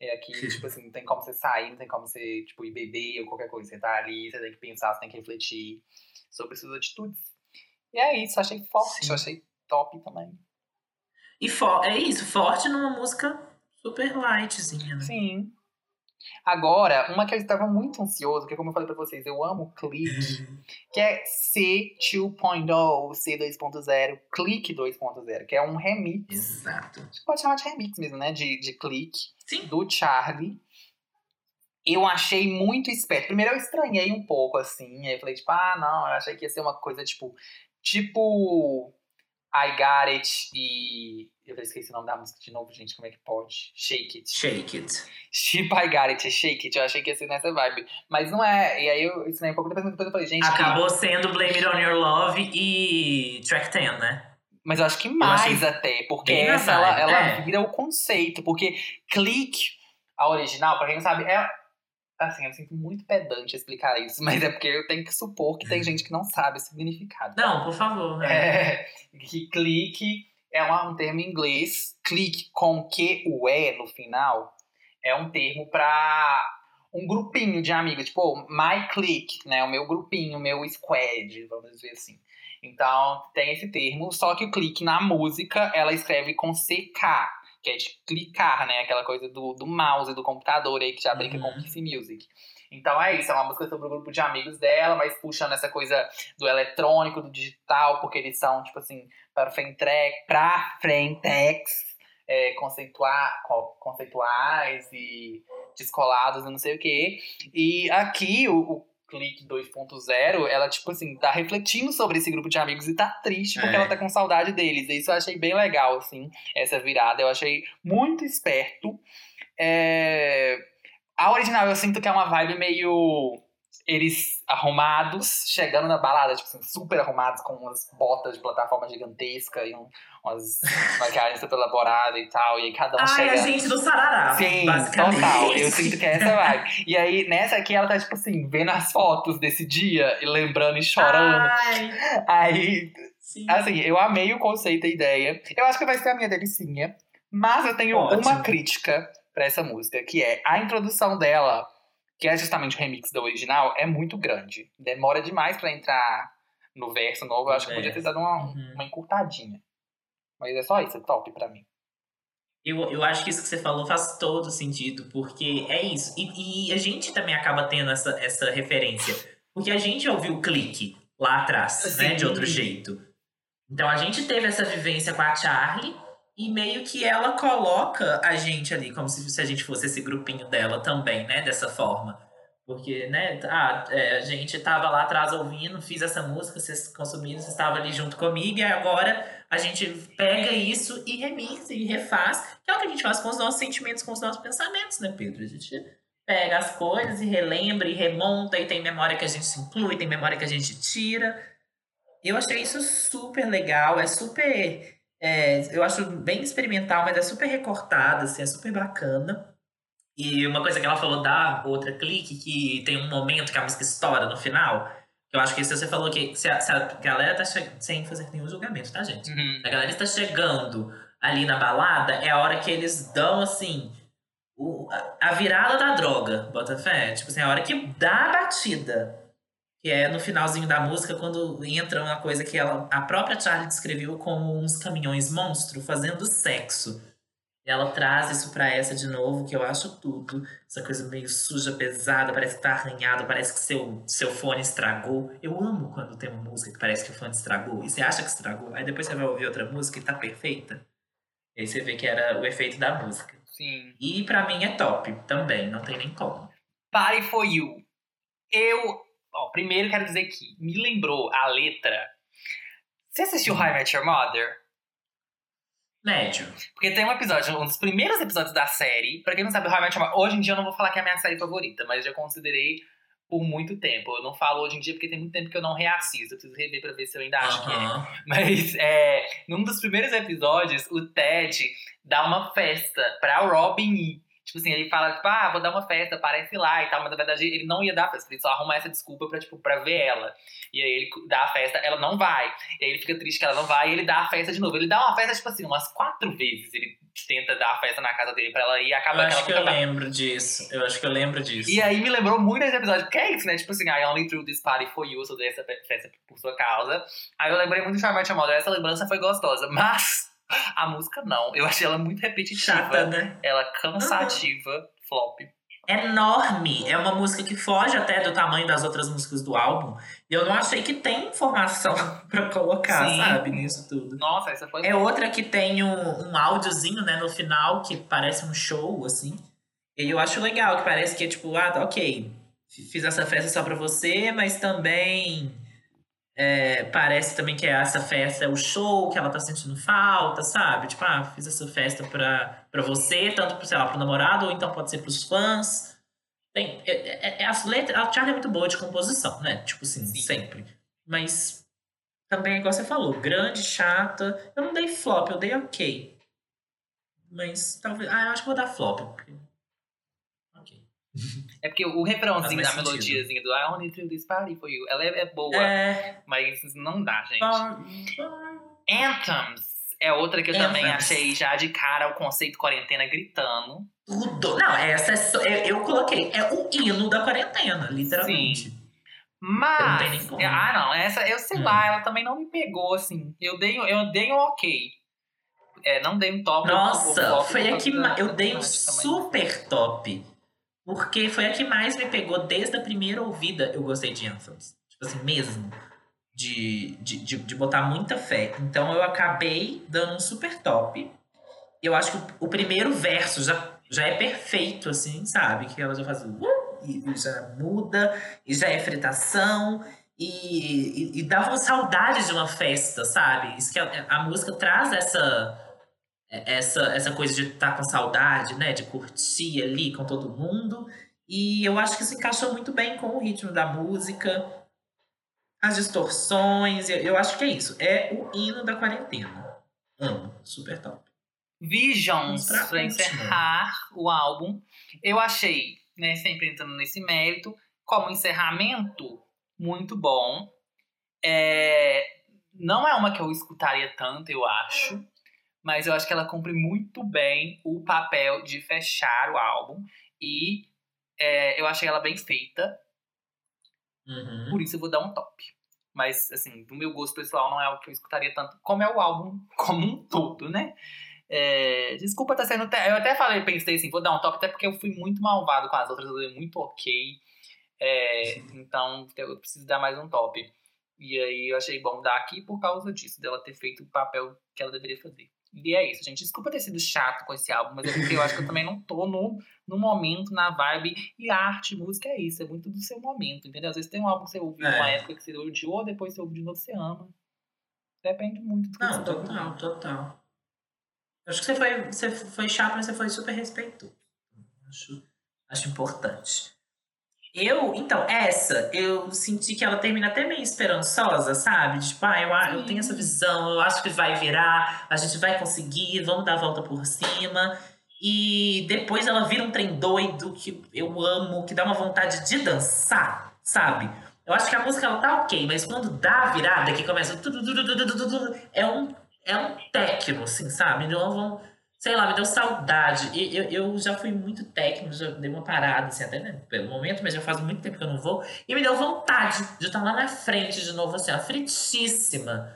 É aqui, tipo assim, não tem como você sair, não tem como você, tipo, ir beber ou qualquer coisa. Você tá ali, você tem que pensar, você tem que refletir sobre suas atitudes. E é isso, achei forte, Sim. achei top também. E fo- é isso, forte numa música super lightzinha, né? Sim. Agora, uma que eu estava muito ansioso, que como eu falei pra vocês, eu amo Clique, que é C2.0, C2.0, Clique 2.0, que é um remix. Exato. Acho que pode chamar de remix mesmo, né? De, de Clique, Sim. do Charlie. Eu achei muito esperto. Primeiro eu estranhei um pouco, assim. Aí eu falei, tipo, ah, não, eu achei que ia ser uma coisa, tipo. Tipo. I Got It e. Eu esqueci o nome da música de novo, gente. Como é que pode? Shake It. Shake it. Tipo I Got It, Shake It. Eu achei que ia ser nessa vibe. Mas não é. E aí eu ensinei um pouco depois, depois eu falei, gente. Acabou sendo Blame It On Your Love e Track 10, né? Mas eu acho que mais até, porque essa ela, ela é. vira o conceito. Porque clique, a original, pra quem não sabe, é. Assim, eu sinto muito pedante explicar isso, [laughs] mas é porque eu tenho que supor que tem gente que não sabe o significado. Não, por favor. né? É, que clique é uma- um termo em inglês. Clique com que o é no final é um termo pra um grupinho de amigos, tipo, my clique, né? O meu grupinho, o meu squad, vamos dizer assim. Então, tem esse termo, só que o clique na música, ela escreve com CK, que é de clicar, né? Aquela coisa do, do mouse, do computador aí, que já brinca com Uhum. PC Music. Então é isso, é uma música sobre o grupo de amigos dela, mas puxando essa coisa do eletrônico, do digital, porque eles são, tipo assim, para frentex, pra frentex, é, conceitua- co- conceituais e descolados e não sei o quê. E aqui, o, o Clique 2.0, ela, tipo assim, tá refletindo sobre esse grupo de amigos e tá triste porque É. ela tá com saudade deles. Isso eu achei bem legal, assim, essa virada. Eu achei muito esperto. É... A original eu sinto que é uma vibe meio. Eles arrumados, chegando na balada, tipo assim, super arrumados, com umas botas de plataforma gigantesca e um, umas [laughs] maquiagens super elaboradas e tal. E aí cada um Ai, chega. a gente do Sarará. Sim, total. Eu sinto que é essa vibe. E aí, nessa aqui, ela tá, tipo assim, vendo as fotos desse dia e lembrando e chorando. Ai, Aí, sim. assim, eu amei o conceito e a ideia. Eu acho que vai ser a minha delicinha. Mas eu tenho Ótimo. uma crítica pra essa música, que é a introdução dela, que é justamente o remix da original, é muito grande. Demora demais pra entrar no verso novo. Eu acho que podia ter dado uma, Uhum. uma encurtadinha. Mas é só isso, top pra mim. Eu, eu acho que isso que você falou faz todo sentido, porque é isso. E, e a gente também acaba tendo essa, essa referência. Porque a gente ouviu o clique lá atrás, né? De Sim. outro jeito. Então a gente teve essa vivência com a Charlie e meio que ela coloca a gente ali, como se, se a gente fosse esse grupinho dela também, né? Dessa forma. Porque, né, ah, é, a gente tava lá atrás ouvindo, fiz essa música, vocês consumiram, vocês estavam ali junto comigo, e agora a gente pega isso e remixa e refaz, que é o que a gente faz com os nossos sentimentos, com os nossos pensamentos, né, Pedro? A gente pega as coisas e relembra e remonta, e tem memória que a gente inclui, tem memória que a gente tira. Eu achei isso super legal, é super. É, eu acho bem experimental, mas é super recortado, assim, é super bacana. E uma coisa que ela falou da outra clique, que tem um momento que a música estoura no final. Eu acho que se você falou que se a, se a galera tá chegando. Sem fazer nenhum julgamento, tá, gente? Uhum. A galera está chegando ali na balada, é a hora que eles dão, assim, o- a- virada da droga, bota fé. Tipo assim, a hora que dá a batida. Que é no finalzinho da música, quando entra uma coisa que ela, a própria Charlie descreveu como uns caminhões monstro fazendo sexo. E ela traz isso pra essa de novo, que eu acho tudo. Essa coisa meio suja, pesada, parece que tá arranhado, parece que seu, seu fone estragou. Eu amo quando tem uma música que parece que o fone estragou. E você acha que estragou, aí depois você vai ouvir outra música e tá perfeita. E aí você vê que era o efeito da música. Sim. E pra mim é top também, não tem nem como. Party for You. Eu. Ó, primeiro quero dizer que me lembrou a letra. Você assistiu High Met Your Mother? Médio. Porque tem um episódio, um dos primeiros episódios da série. Pra quem não sabe, High Met Your Mother. Hoje em dia eu não vou falar que é a minha série favorita, mas já considerei por muito tempo. Eu não falo hoje em dia porque tem muito tempo que eu não reassisto. Eu preciso rever pra ver se eu ainda acho que é. Mas é, num dos primeiros episódios, o Ted dá uma festa pra Robin ir. Tipo assim, ele fala, tipo, ah, vou dar uma festa, parece lá e tal. Mas na verdade ele não ia dar festa, ele só arruma essa desculpa pra, tipo, pra ver ela. E aí ele dá a festa, ela não vai. E aí ele fica triste que ela não vai e ele dá a festa de novo. Ele dá uma festa, tipo assim, umas quatro vezes. Ele tenta dar a festa na casa dele pra ela e Eu acaba que acho que eu vai. lembro disso. Eu acho que eu lembro disso. E aí me lembrou muito desse episódio, porque é isso, né? Tipo assim, I only threw this party for you, eu só dei essa fe- festa por sua causa. Aí eu lembrei muito de Charlotte Mother, essa lembrança foi gostosa. [laughs] Mas a música não. Eu achei ela muito repetitiva. Chata, né? Ela cansativa, flop. enorme. É uma música que foge até do tamanho das outras músicas do álbum. E eu não achei que tem informação [laughs] pra colocar, Sim. sabe, nisso tudo. Nossa, essa foi. É outra que tem um, um áudiozinho, né, no final, que parece um show, assim. E eu acho legal, que parece que é tipo, ah, tá, ok, fiz essa festa só pra você, mas também é, parece também que essa festa é o show que ela tá sentindo falta, sabe? Tipo, ah, fiz essa festa pra, pra você, tanto, sei lá, pro namorado, ou então pode ser pros fãs. Tem, é, é, é, as letras, a Charlie é muito boa de composição, né? Tipo assim, Sim. sempre. Mas também, igual você falou, grande, chata. Eu não dei flop, eu dei ok. Mas talvez. Ah, eu acho que vou dar flop. Porque... É porque o refrãozinho da melodiazinha do I only do this party for you, ela é, é boa, É. mas não dá, gente. Bom, Anthems é outra que eu também Anthems. achei já de cara o conceito quarentena gritando. Tudo. Não, essa é só, eu, eu coloquei. É o hino da quarentena, literalmente. Mas. Eu não tenho nem como. ah, não. Essa, eu sei Hum. lá, ela também não me pegou, assim. Eu dei, eu dei um ok. É, não dei um top. Nossa, eu- eu- foi a que da- ma- eu dei um mas- super top. Porque foi a que mais me pegou desde a primeira ouvida. Eu gostei de Anthems. Tipo assim, mesmo. De, de, de, de botar muita fé. Então eu acabei dando um super top. Eu acho que o, o primeiro verso já, já é perfeito, assim, sabe? Que ela já faz. Uh, e, e já muda, e já é fritação. E, e, e uma saudade de uma festa, sabe? Isso que a, a música traz essa essa, essa coisa de estar com saudade, né? De curtir ali com todo mundo. E eu acho que isso encaixou muito bem com o ritmo da música, as distorções. Eu, eu acho que é isso. É o hino da quarentena. Amo. Super top. Visions, última. encerrar o álbum. Eu achei, né, sempre entrando nesse mérito, como encerramento, muito bom. É, não é uma que eu escutaria tanto, eu acho. Mas eu acho que ela cumpre muito bem o papel de fechar o álbum. E é, eu achei ela bem feita. Uhum. Por isso eu vou dar um top. Mas, assim, do meu gosto pessoal, não é algo que eu escutaria tanto como é o álbum como um todo, né? É, desculpa tá sendo. Eu até falei, pensei assim, vou dar um top, até porque eu fui muito malvado com as outras, eu dei muito ok. É, [laughs] então eu preciso dar mais um top. E aí eu achei bom dar aqui por causa disso, dela ter feito o papel que ela deveria fazer. E é isso, gente. Desculpa ter sido chato com esse álbum, mas é porque eu acho que eu também não tô no, no momento, na vibe. E arte, música é isso, é muito do seu momento, entendeu? Às vezes tem um álbum que você ouviu É. numa época que você odiou, depois você ouve de novo, você ama. Depende muito do que Não, você tá total, total. Acho que você foi, você foi chato, mas você foi super respeitoso. Acho, acho importante. Eu, então, essa, eu senti que ela termina até meio esperançosa, sabe? Tipo, ah, eu, eu tenho essa visão, eu acho que vai virar, a gente vai conseguir, vamos dar a volta por cima. E depois ela vira um trem doido que eu amo, que dá uma vontade de dançar, sabe? Eu acho que a música ela tá ok, mas quando dá a virada, que começa. É um, é um técnico, assim, sabe? Então, sei lá, me deu saudade. E eu, eu já fui muito técnico, já dei uma parada, assim, até né, pelo momento, mas já faz muito tempo que eu não vou. E me deu vontade de estar lá na frente de novo, assim, ó, fritíssima.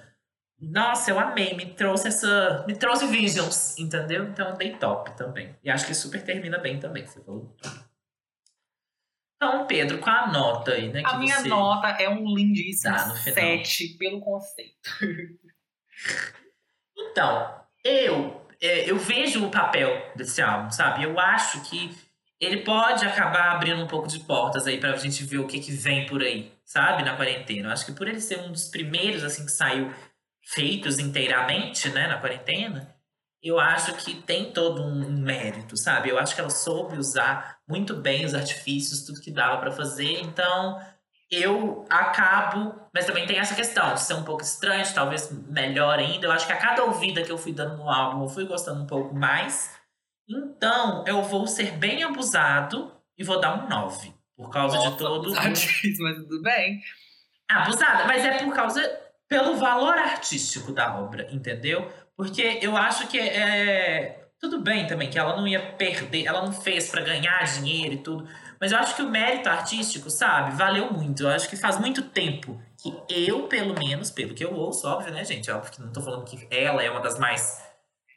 Nossa, eu amei, me trouxe essa. Me trouxe Visions, entendeu? Então eu dei top também. E acho que super termina bem também, você falou. Então, Pedro, qual a nota aí, né? A minha nota é um lindíssimo dá no final. 7 pelo conceito. Então, eu, é, eu vejo o papel desse álbum, sabe? Eu acho que ele pode acabar abrindo um pouco de portas aí pra gente ver o que, que vem por aí, sabe? Na quarentena. Eu acho que por ele ser um dos primeiros, assim, que saiu feitos inteiramente, né, na quarentena, eu acho que tem todo um mérito, sabe? Eu acho que ela soube usar muito bem os artifícios, tudo que dava pra fazer. Então, eu acabo. Mas também tem essa questão de ser um pouco estranho, talvez melhor ainda. Eu acho que a cada ouvida que eu fui dando no álbum, eu fui gostando um pouco mais. Então, eu vou ser bem abusado e vou dar um 9. Por causa de todo. mas tudo bem. Abusada, mas é por causa. pelo valor artístico da obra, entendeu? Porque eu acho que é. Tudo bem também, que ela não ia perder, ela não fez pra ganhar dinheiro e tudo. Mas eu acho que o mérito artístico, sabe, valeu muito. Eu acho que faz muito tempo que eu, pelo menos, pelo que eu ouço, óbvio, né, gente? Óbvio que não tô falando que ela é uma das mais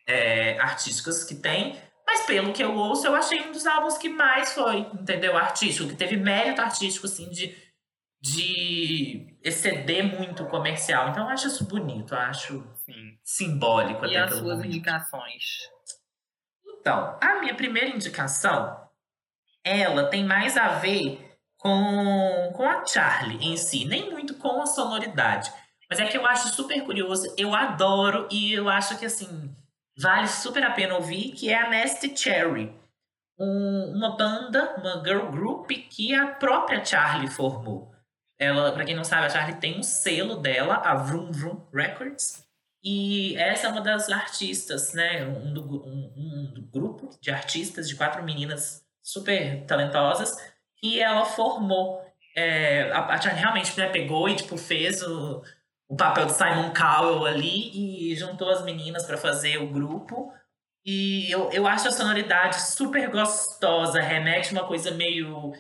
é, artísticas que tem. Mas pelo que eu ouço, eu achei um dos álbuns que mais foi, entendeu? Artístico, que teve mérito artístico, assim, de, de exceder muito o comercial. Então eu acho isso bonito, eu acho Sim. simbólico E até as pelo suas momento. indicações? Então, a minha primeira indicação, ela tem mais a ver com, com a Charlie em si, nem muito com a sonoridade. Mas é que eu acho super curioso, eu adoro e eu acho que assim, vale super a pena ouvir, que é a Nasty Cherry. Um, uma banda, uma girl group que a própria Charlie formou. Ela, para quem não sabe, a Charlie tem um selo dela, a Vroom Vroom Records. E essa é uma das artistas, né? Um do, um, um do grupo de artistas de quatro meninas super talentosas que ela formou. É, a, a Charlie realmente né, pegou e tipo, fez o, o papel de Simon Cowell ali e juntou as meninas para fazer o grupo. E eu, eu acho a sonoridade super gostosa, remete uma coisa meio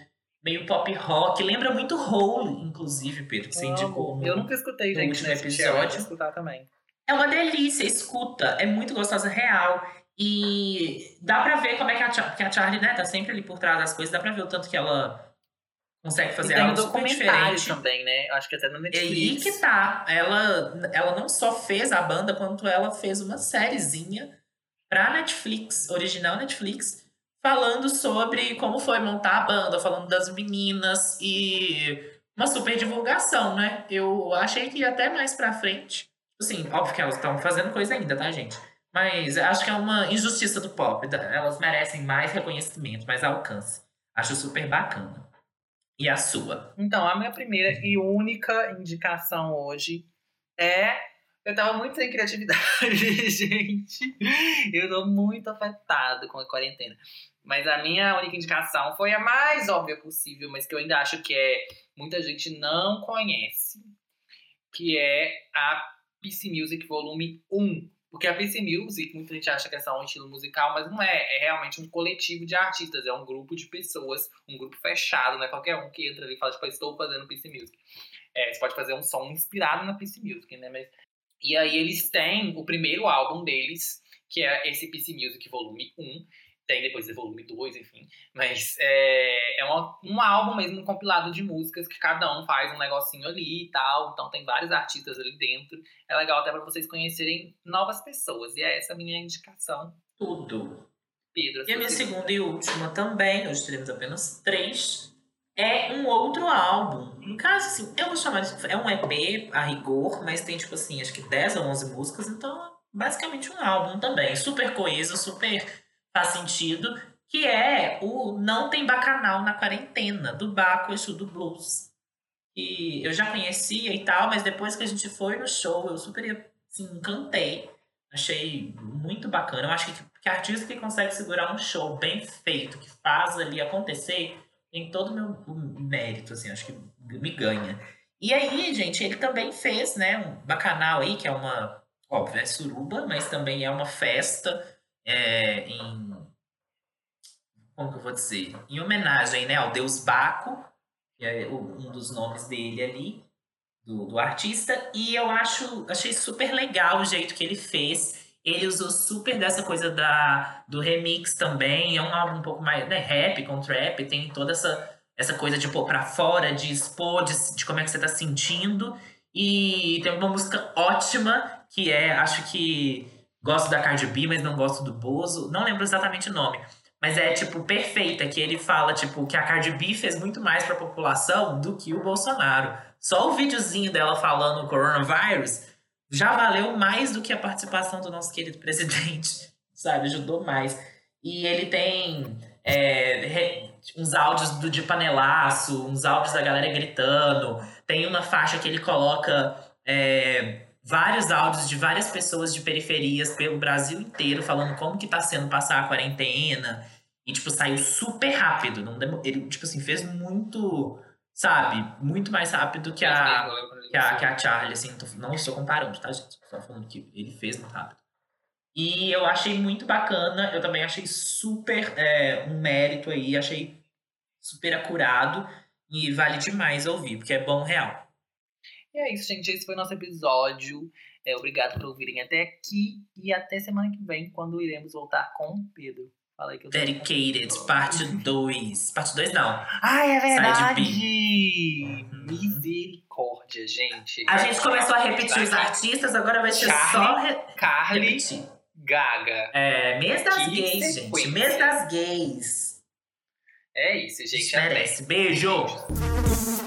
meio pop rock, lembra muito Hole, inclusive, Pedro, que você indicou. eu nunca escutei, no gente, último nesse episódio. escutar também. É uma delícia, escuta, é muito gostosa, real. E dá pra ver como é que a, Char- que a Charlie, né, tá sempre ali por trás das coisas, dá pra ver o tanto que ela consegue fazer e tem um algo super documentário diferente. também, né? Acho que até no É Netflix. aí que tá. Ela, ela não só fez a banda, quanto ela fez uma sériezinha pra Netflix, original Netflix, falando sobre como foi montar a banda, falando das meninas e uma super divulgação, né? Eu achei que ia até mais pra frente. Assim, óbvio que elas estão fazendo coisa ainda, tá, gente? Mas acho que é uma injustiça do pop. Elas merecem mais reconhecimento, mais alcance. Acho super bacana. E a sua? Então, a minha primeira e única indicação hoje é. Eu tava muito sem criatividade, [laughs] gente. Eu tô muito afetado com a quarentena. Mas a minha única indicação foi a mais óbvia possível, mas que eu ainda acho que é muita gente não conhece. Que é a PC Music Volume 1. Porque a PC Music, muita gente acha que é só um estilo musical, mas não é. É realmente um coletivo de artistas, é um grupo de pessoas, um grupo fechado, não é qualquer um que entra ali e fala, tipo, "Eu estou fazendo PC Music. É, você pode fazer um som inspirado na PC Music, né? Mas... E aí eles têm o primeiro álbum deles, que é esse PC Music Volume 1. Tem depois o volume 2, enfim. Mas é, é uma- um álbum mesmo, um compilado de músicas que cada um faz um negocinho ali e tal. Então tem vários artistas ali dentro. É legal até pra vocês conhecerem novas pessoas. E é essa a minha indicação. Tudo. Pedro, E a minha segunda e última também, hoje teremos apenas três, é um outro álbum. No caso, assim, eu vou chamar de. É um EP a rigor, mas tem, tipo assim, acho que 10 ou 11 músicas, então é basicamente um álbum também. Super coeso, super faz sentido. Que é o Não Tem Bacanal na Quarentena, do Baco Exu do Blues. E eu já conhecia e tal, mas depois que a gente foi no show, eu super assim, encantei. Achei muito bacana. Eu acho que, que artista que consegue segurar um show bem feito, que faz ali acontecer, tem todo o meu mérito, assim, acho que me ganha. E aí, gente, ele também fez, né, um bacanal aí, que é uma, óbvio, é suruba, mas também é uma festa é, em. Como que eu vou dizer? Em homenagem, né, ao deus Baco, que é um dos nomes dele ali, do, do artista. E eu acho, achei super legal o jeito que ele fez. Ele usou super dessa coisa da, do remix também. É um álbum um pouco mais né, rap com trap. Tem toda essa, essa coisa de pôr pra fora, de expor, de, de como é que você tá sentindo. E tem uma música ótima, que é, acho que gosto da Cardi B, mas não gosto do Bozo. Não lembro exatamente o nome. Mas é, tipo, perfeita, que ele fala, tipo, que a Cardi B fez muito mais pra população do que o Bolsonaro. Só o videozinho dela falando o coronavírus já valeu mais do que a participação do nosso querido presidente, [laughs] sabe? Ajudou mais. E ele tem é, re- uns áudios do, de panelaço, uns áudios da galera gritando. Tem uma faixa que ele coloca é, vários áudios de várias pessoas de periferias pelo Brasil inteiro falando como que tá sendo passar a quarentena. E, tipo, saiu super rápido. Não demo- Ele, tipo assim, fez muito, sabe? Muito mais rápido que a que a, que a Charlie, assim, tô- não estou comparando, tá, gente? Só falando que ele fez muito rápido. E eu achei muito bacana, eu também achei super é, um mérito aí, achei super acurado e vale demais ouvir, porque é bom real. E é isso, gente. Esse foi o nosso episódio. É, obrigado por ouvirem até aqui. E até semana que vem, quando iremos voltar com o Pedro. Fala aí que eu. Dedicated, parte 2. [laughs] Parte 2 não. Ai, é Side verdade! Misericórdia, gente. A gente começou a repetir os artistas, agora vai ser só Charlie. re- Carly repetir. Gaga. É, mês das Que gays, sequência. gente. Mês das gays. É isso, gente. Merece. Beijo! Música